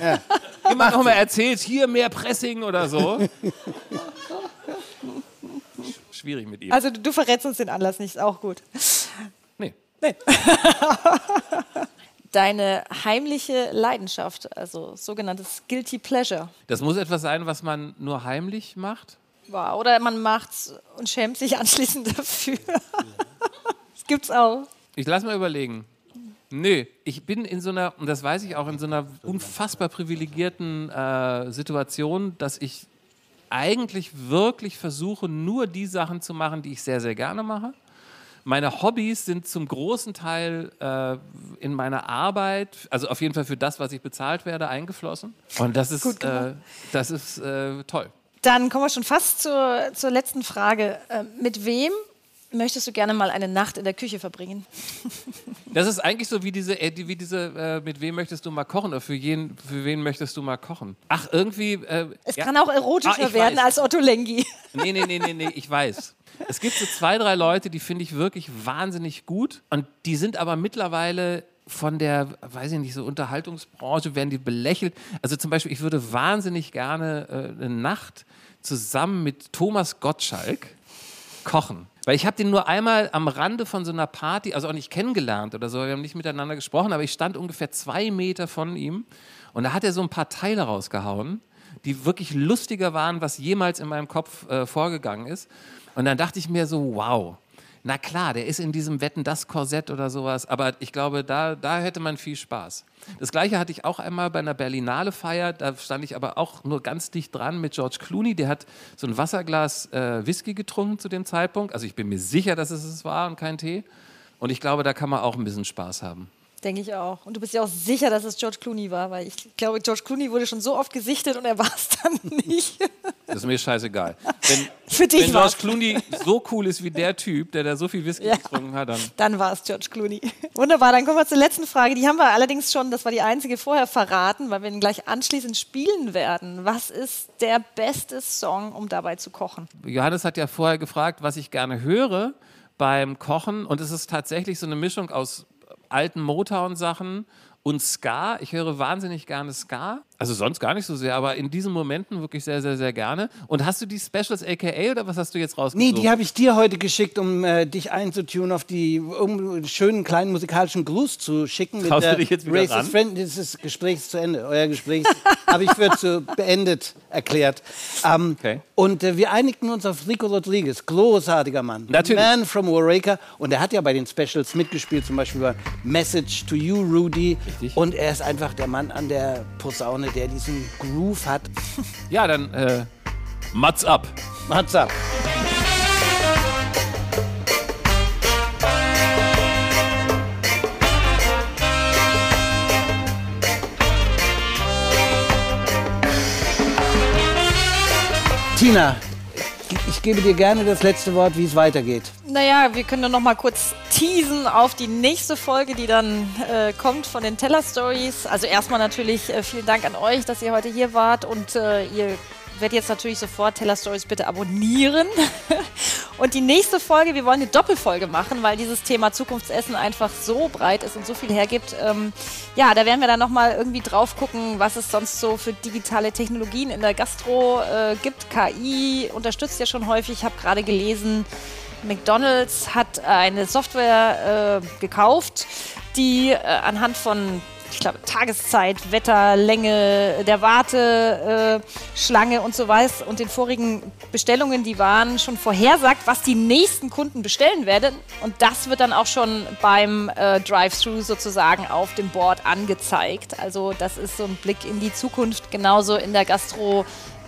immer noch mal erzählt, hier mehr Pressing oder so. Schwierig mit ihm. Also du, verrätst uns den Anlass nicht, ist auch gut. Nee. Deine heimliche Leidenschaft, also sogenanntes Guilty Pleasure. Das muss etwas sein, was man nur heimlich macht. Wow. Oder man macht's und schämt sich anschließend dafür. das gibt's auch. Ich lass mal überlegen. Nö, ich bin in so einer, und das weiß ich auch, in so einer unfassbar privilegierten äh, Situation, dass ich eigentlich wirklich versuche, nur die Sachen zu machen, die ich sehr, sehr gerne mache. Meine Hobbys sind zum großen Teil äh, in meiner Arbeit, also auf jeden Fall für das, was ich bezahlt werde, eingeflossen. Und das ist, äh, das ist äh, toll. Dann kommen wir schon fast zur, zur letzten Frage. Ähm, mit wem möchtest du gerne mal eine Nacht in der Küche verbringen? Das ist eigentlich so wie diese, äh, wie diese äh, mit wem möchtest du mal kochen oder für, jeden, für wen möchtest du mal kochen? Ach, irgendwie. Äh, Es ja. kann auch Ah, erotischer ich werden weiß. als Otto Lengi. Nee, nee, nee, nee, nee, ich weiß. Es gibt so zwei, drei Leute, die finde ich wirklich wahnsinnig gut und die sind aber mittlerweile von der, weiß ich nicht, so Unterhaltungsbranche werden die belächelt. Also zum Beispiel, ich würde wahnsinnig gerne äh, eine Nacht zusammen mit Thomas Gottschalk kochen. Weil ich habe den nur einmal am Rande von so einer Party, also auch nicht kennengelernt oder so, wir haben nicht miteinander gesprochen, aber ich stand ungefähr zwei Meter von ihm und da hat er so ein paar Teile rausgehauen, die wirklich lustiger waren, was jemals in meinem Kopf äh, vorgegangen ist. Und dann dachte ich mir so, wow, Na klar, der ist in diesem Wetten das Korsett oder sowas, aber ich glaube, da, da hätte man viel Spaß. Das gleiche hatte ich auch einmal bei einer Berlinale Feier, da stand ich aber auch nur ganz dicht dran mit George Clooney, der hat so ein Wasserglas äh, Whisky getrunken zu dem Zeitpunkt, also ich bin mir sicher, dass es es war und kein Tee und ich glaube, da kann man auch ein bisschen Spaß haben. Denke ich auch. Und du bist ja auch sicher, dass es George Clooney war, weil ich glaube, George Clooney wurde schon so oft gesichtet und er war es dann nicht. Das ist mir scheißegal. Wenn, Für dich wenn George. Clooney so cool ist wie der Typ, der da so viel Whisky Ja. getrunken hat, dann. Dann war es George Clooney. Wunderbar, dann kommen wir zur letzten Frage. Die haben wir allerdings schon, das war die einzige vorher verraten, weil wir ihn gleich anschließend spielen werden. Was ist der beste Song, um dabei zu kochen? Johannes hat ja vorher gefragt, was ich gerne höre beim Kochen. Und es ist tatsächlich so eine Mischung aus alten Motown-Sachen und Ska. Ich höre wahnsinnig gerne Ska. Also sonst gar nicht so sehr, aber in diesen Momenten wirklich sehr, sehr, sehr gerne. Und hast du die Specials AKA oder was hast du jetzt rausgesucht? Nee, die habe ich dir heute geschickt, um äh, dich einzutun auf die, um einen schönen kleinen musikalischen Gruß zu schicken. Traust du der dich jetzt wieder Racist ran? Friend. Das Gespräch ist zu Ende. Euer Gespräch habe ich für zu beendet erklärt. Ähm, Okay. Und äh, wir einigten uns auf Rico Rodriguez, großartiger Mann. Natürlich. Man from Wareka. Und er hat ja bei den Specials mitgespielt, zum Beispiel bei Message to You, Rudy. Richtig. Und er ist einfach der Mann an der Posaune, der diesen Groove hat. Ja, dann äh, Mats ab. Macht's ab. Tina, ich gebe dir gerne das letzte Wort, wie es weitergeht. Naja, wir können nur noch mal kurz teasen auf die nächste Folge, die dann äh, kommt von den Teller Stories. Also erstmal natürlich äh, vielen Dank an euch, dass ihr heute hier wart und äh, ihr werdet jetzt natürlich sofort Teller Stories bitte abonnieren. und die nächste Folge, wir wollen eine Doppelfolge machen, weil dieses Thema Zukunftsessen einfach so breit ist und so viel hergibt. Ähm, ja, da werden wir dann noch mal irgendwie drauf gucken, was es sonst so für digitale Technologien in der Gastro äh, gibt. KI unterstützt ja schon häufig. Ich habe gerade gelesen, McDonald's hat eine Software äh, gekauft, die äh, anhand von, ich glaube, Tageszeit, Wetter, Länge der Warteschlange äh, und so weiter und den vorigen Bestellungen, die waren, schon vorhersagt, was die nächsten Kunden bestellen werden. Und das wird dann auch schon beim äh, Drive-Thru sozusagen auf dem Board angezeigt. Also das ist so ein Blick in die Zukunft, genauso in der Gastro.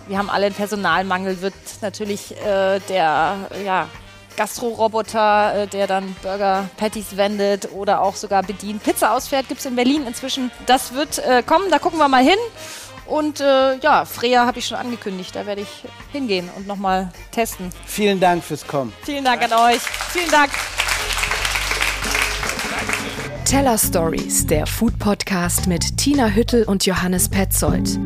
Wir haben alle einen Personalmangel, wird natürlich äh, der, ja, Gastro-Roboter, äh, der dann Burger-Patties wendet oder auch sogar bedient. Pizza ausfährt, gibt es in Berlin inzwischen. Das wird äh, kommen, da gucken wir mal hin. Und äh, ja, Freya habe ich schon angekündigt, da werde ich hingehen und nochmal testen. Vielen Dank fürs Kommen. Vielen Dank an euch. Vielen Dank. Teller Stories, der Food Podcast mit Tina Hüttel und Johannes Petzold.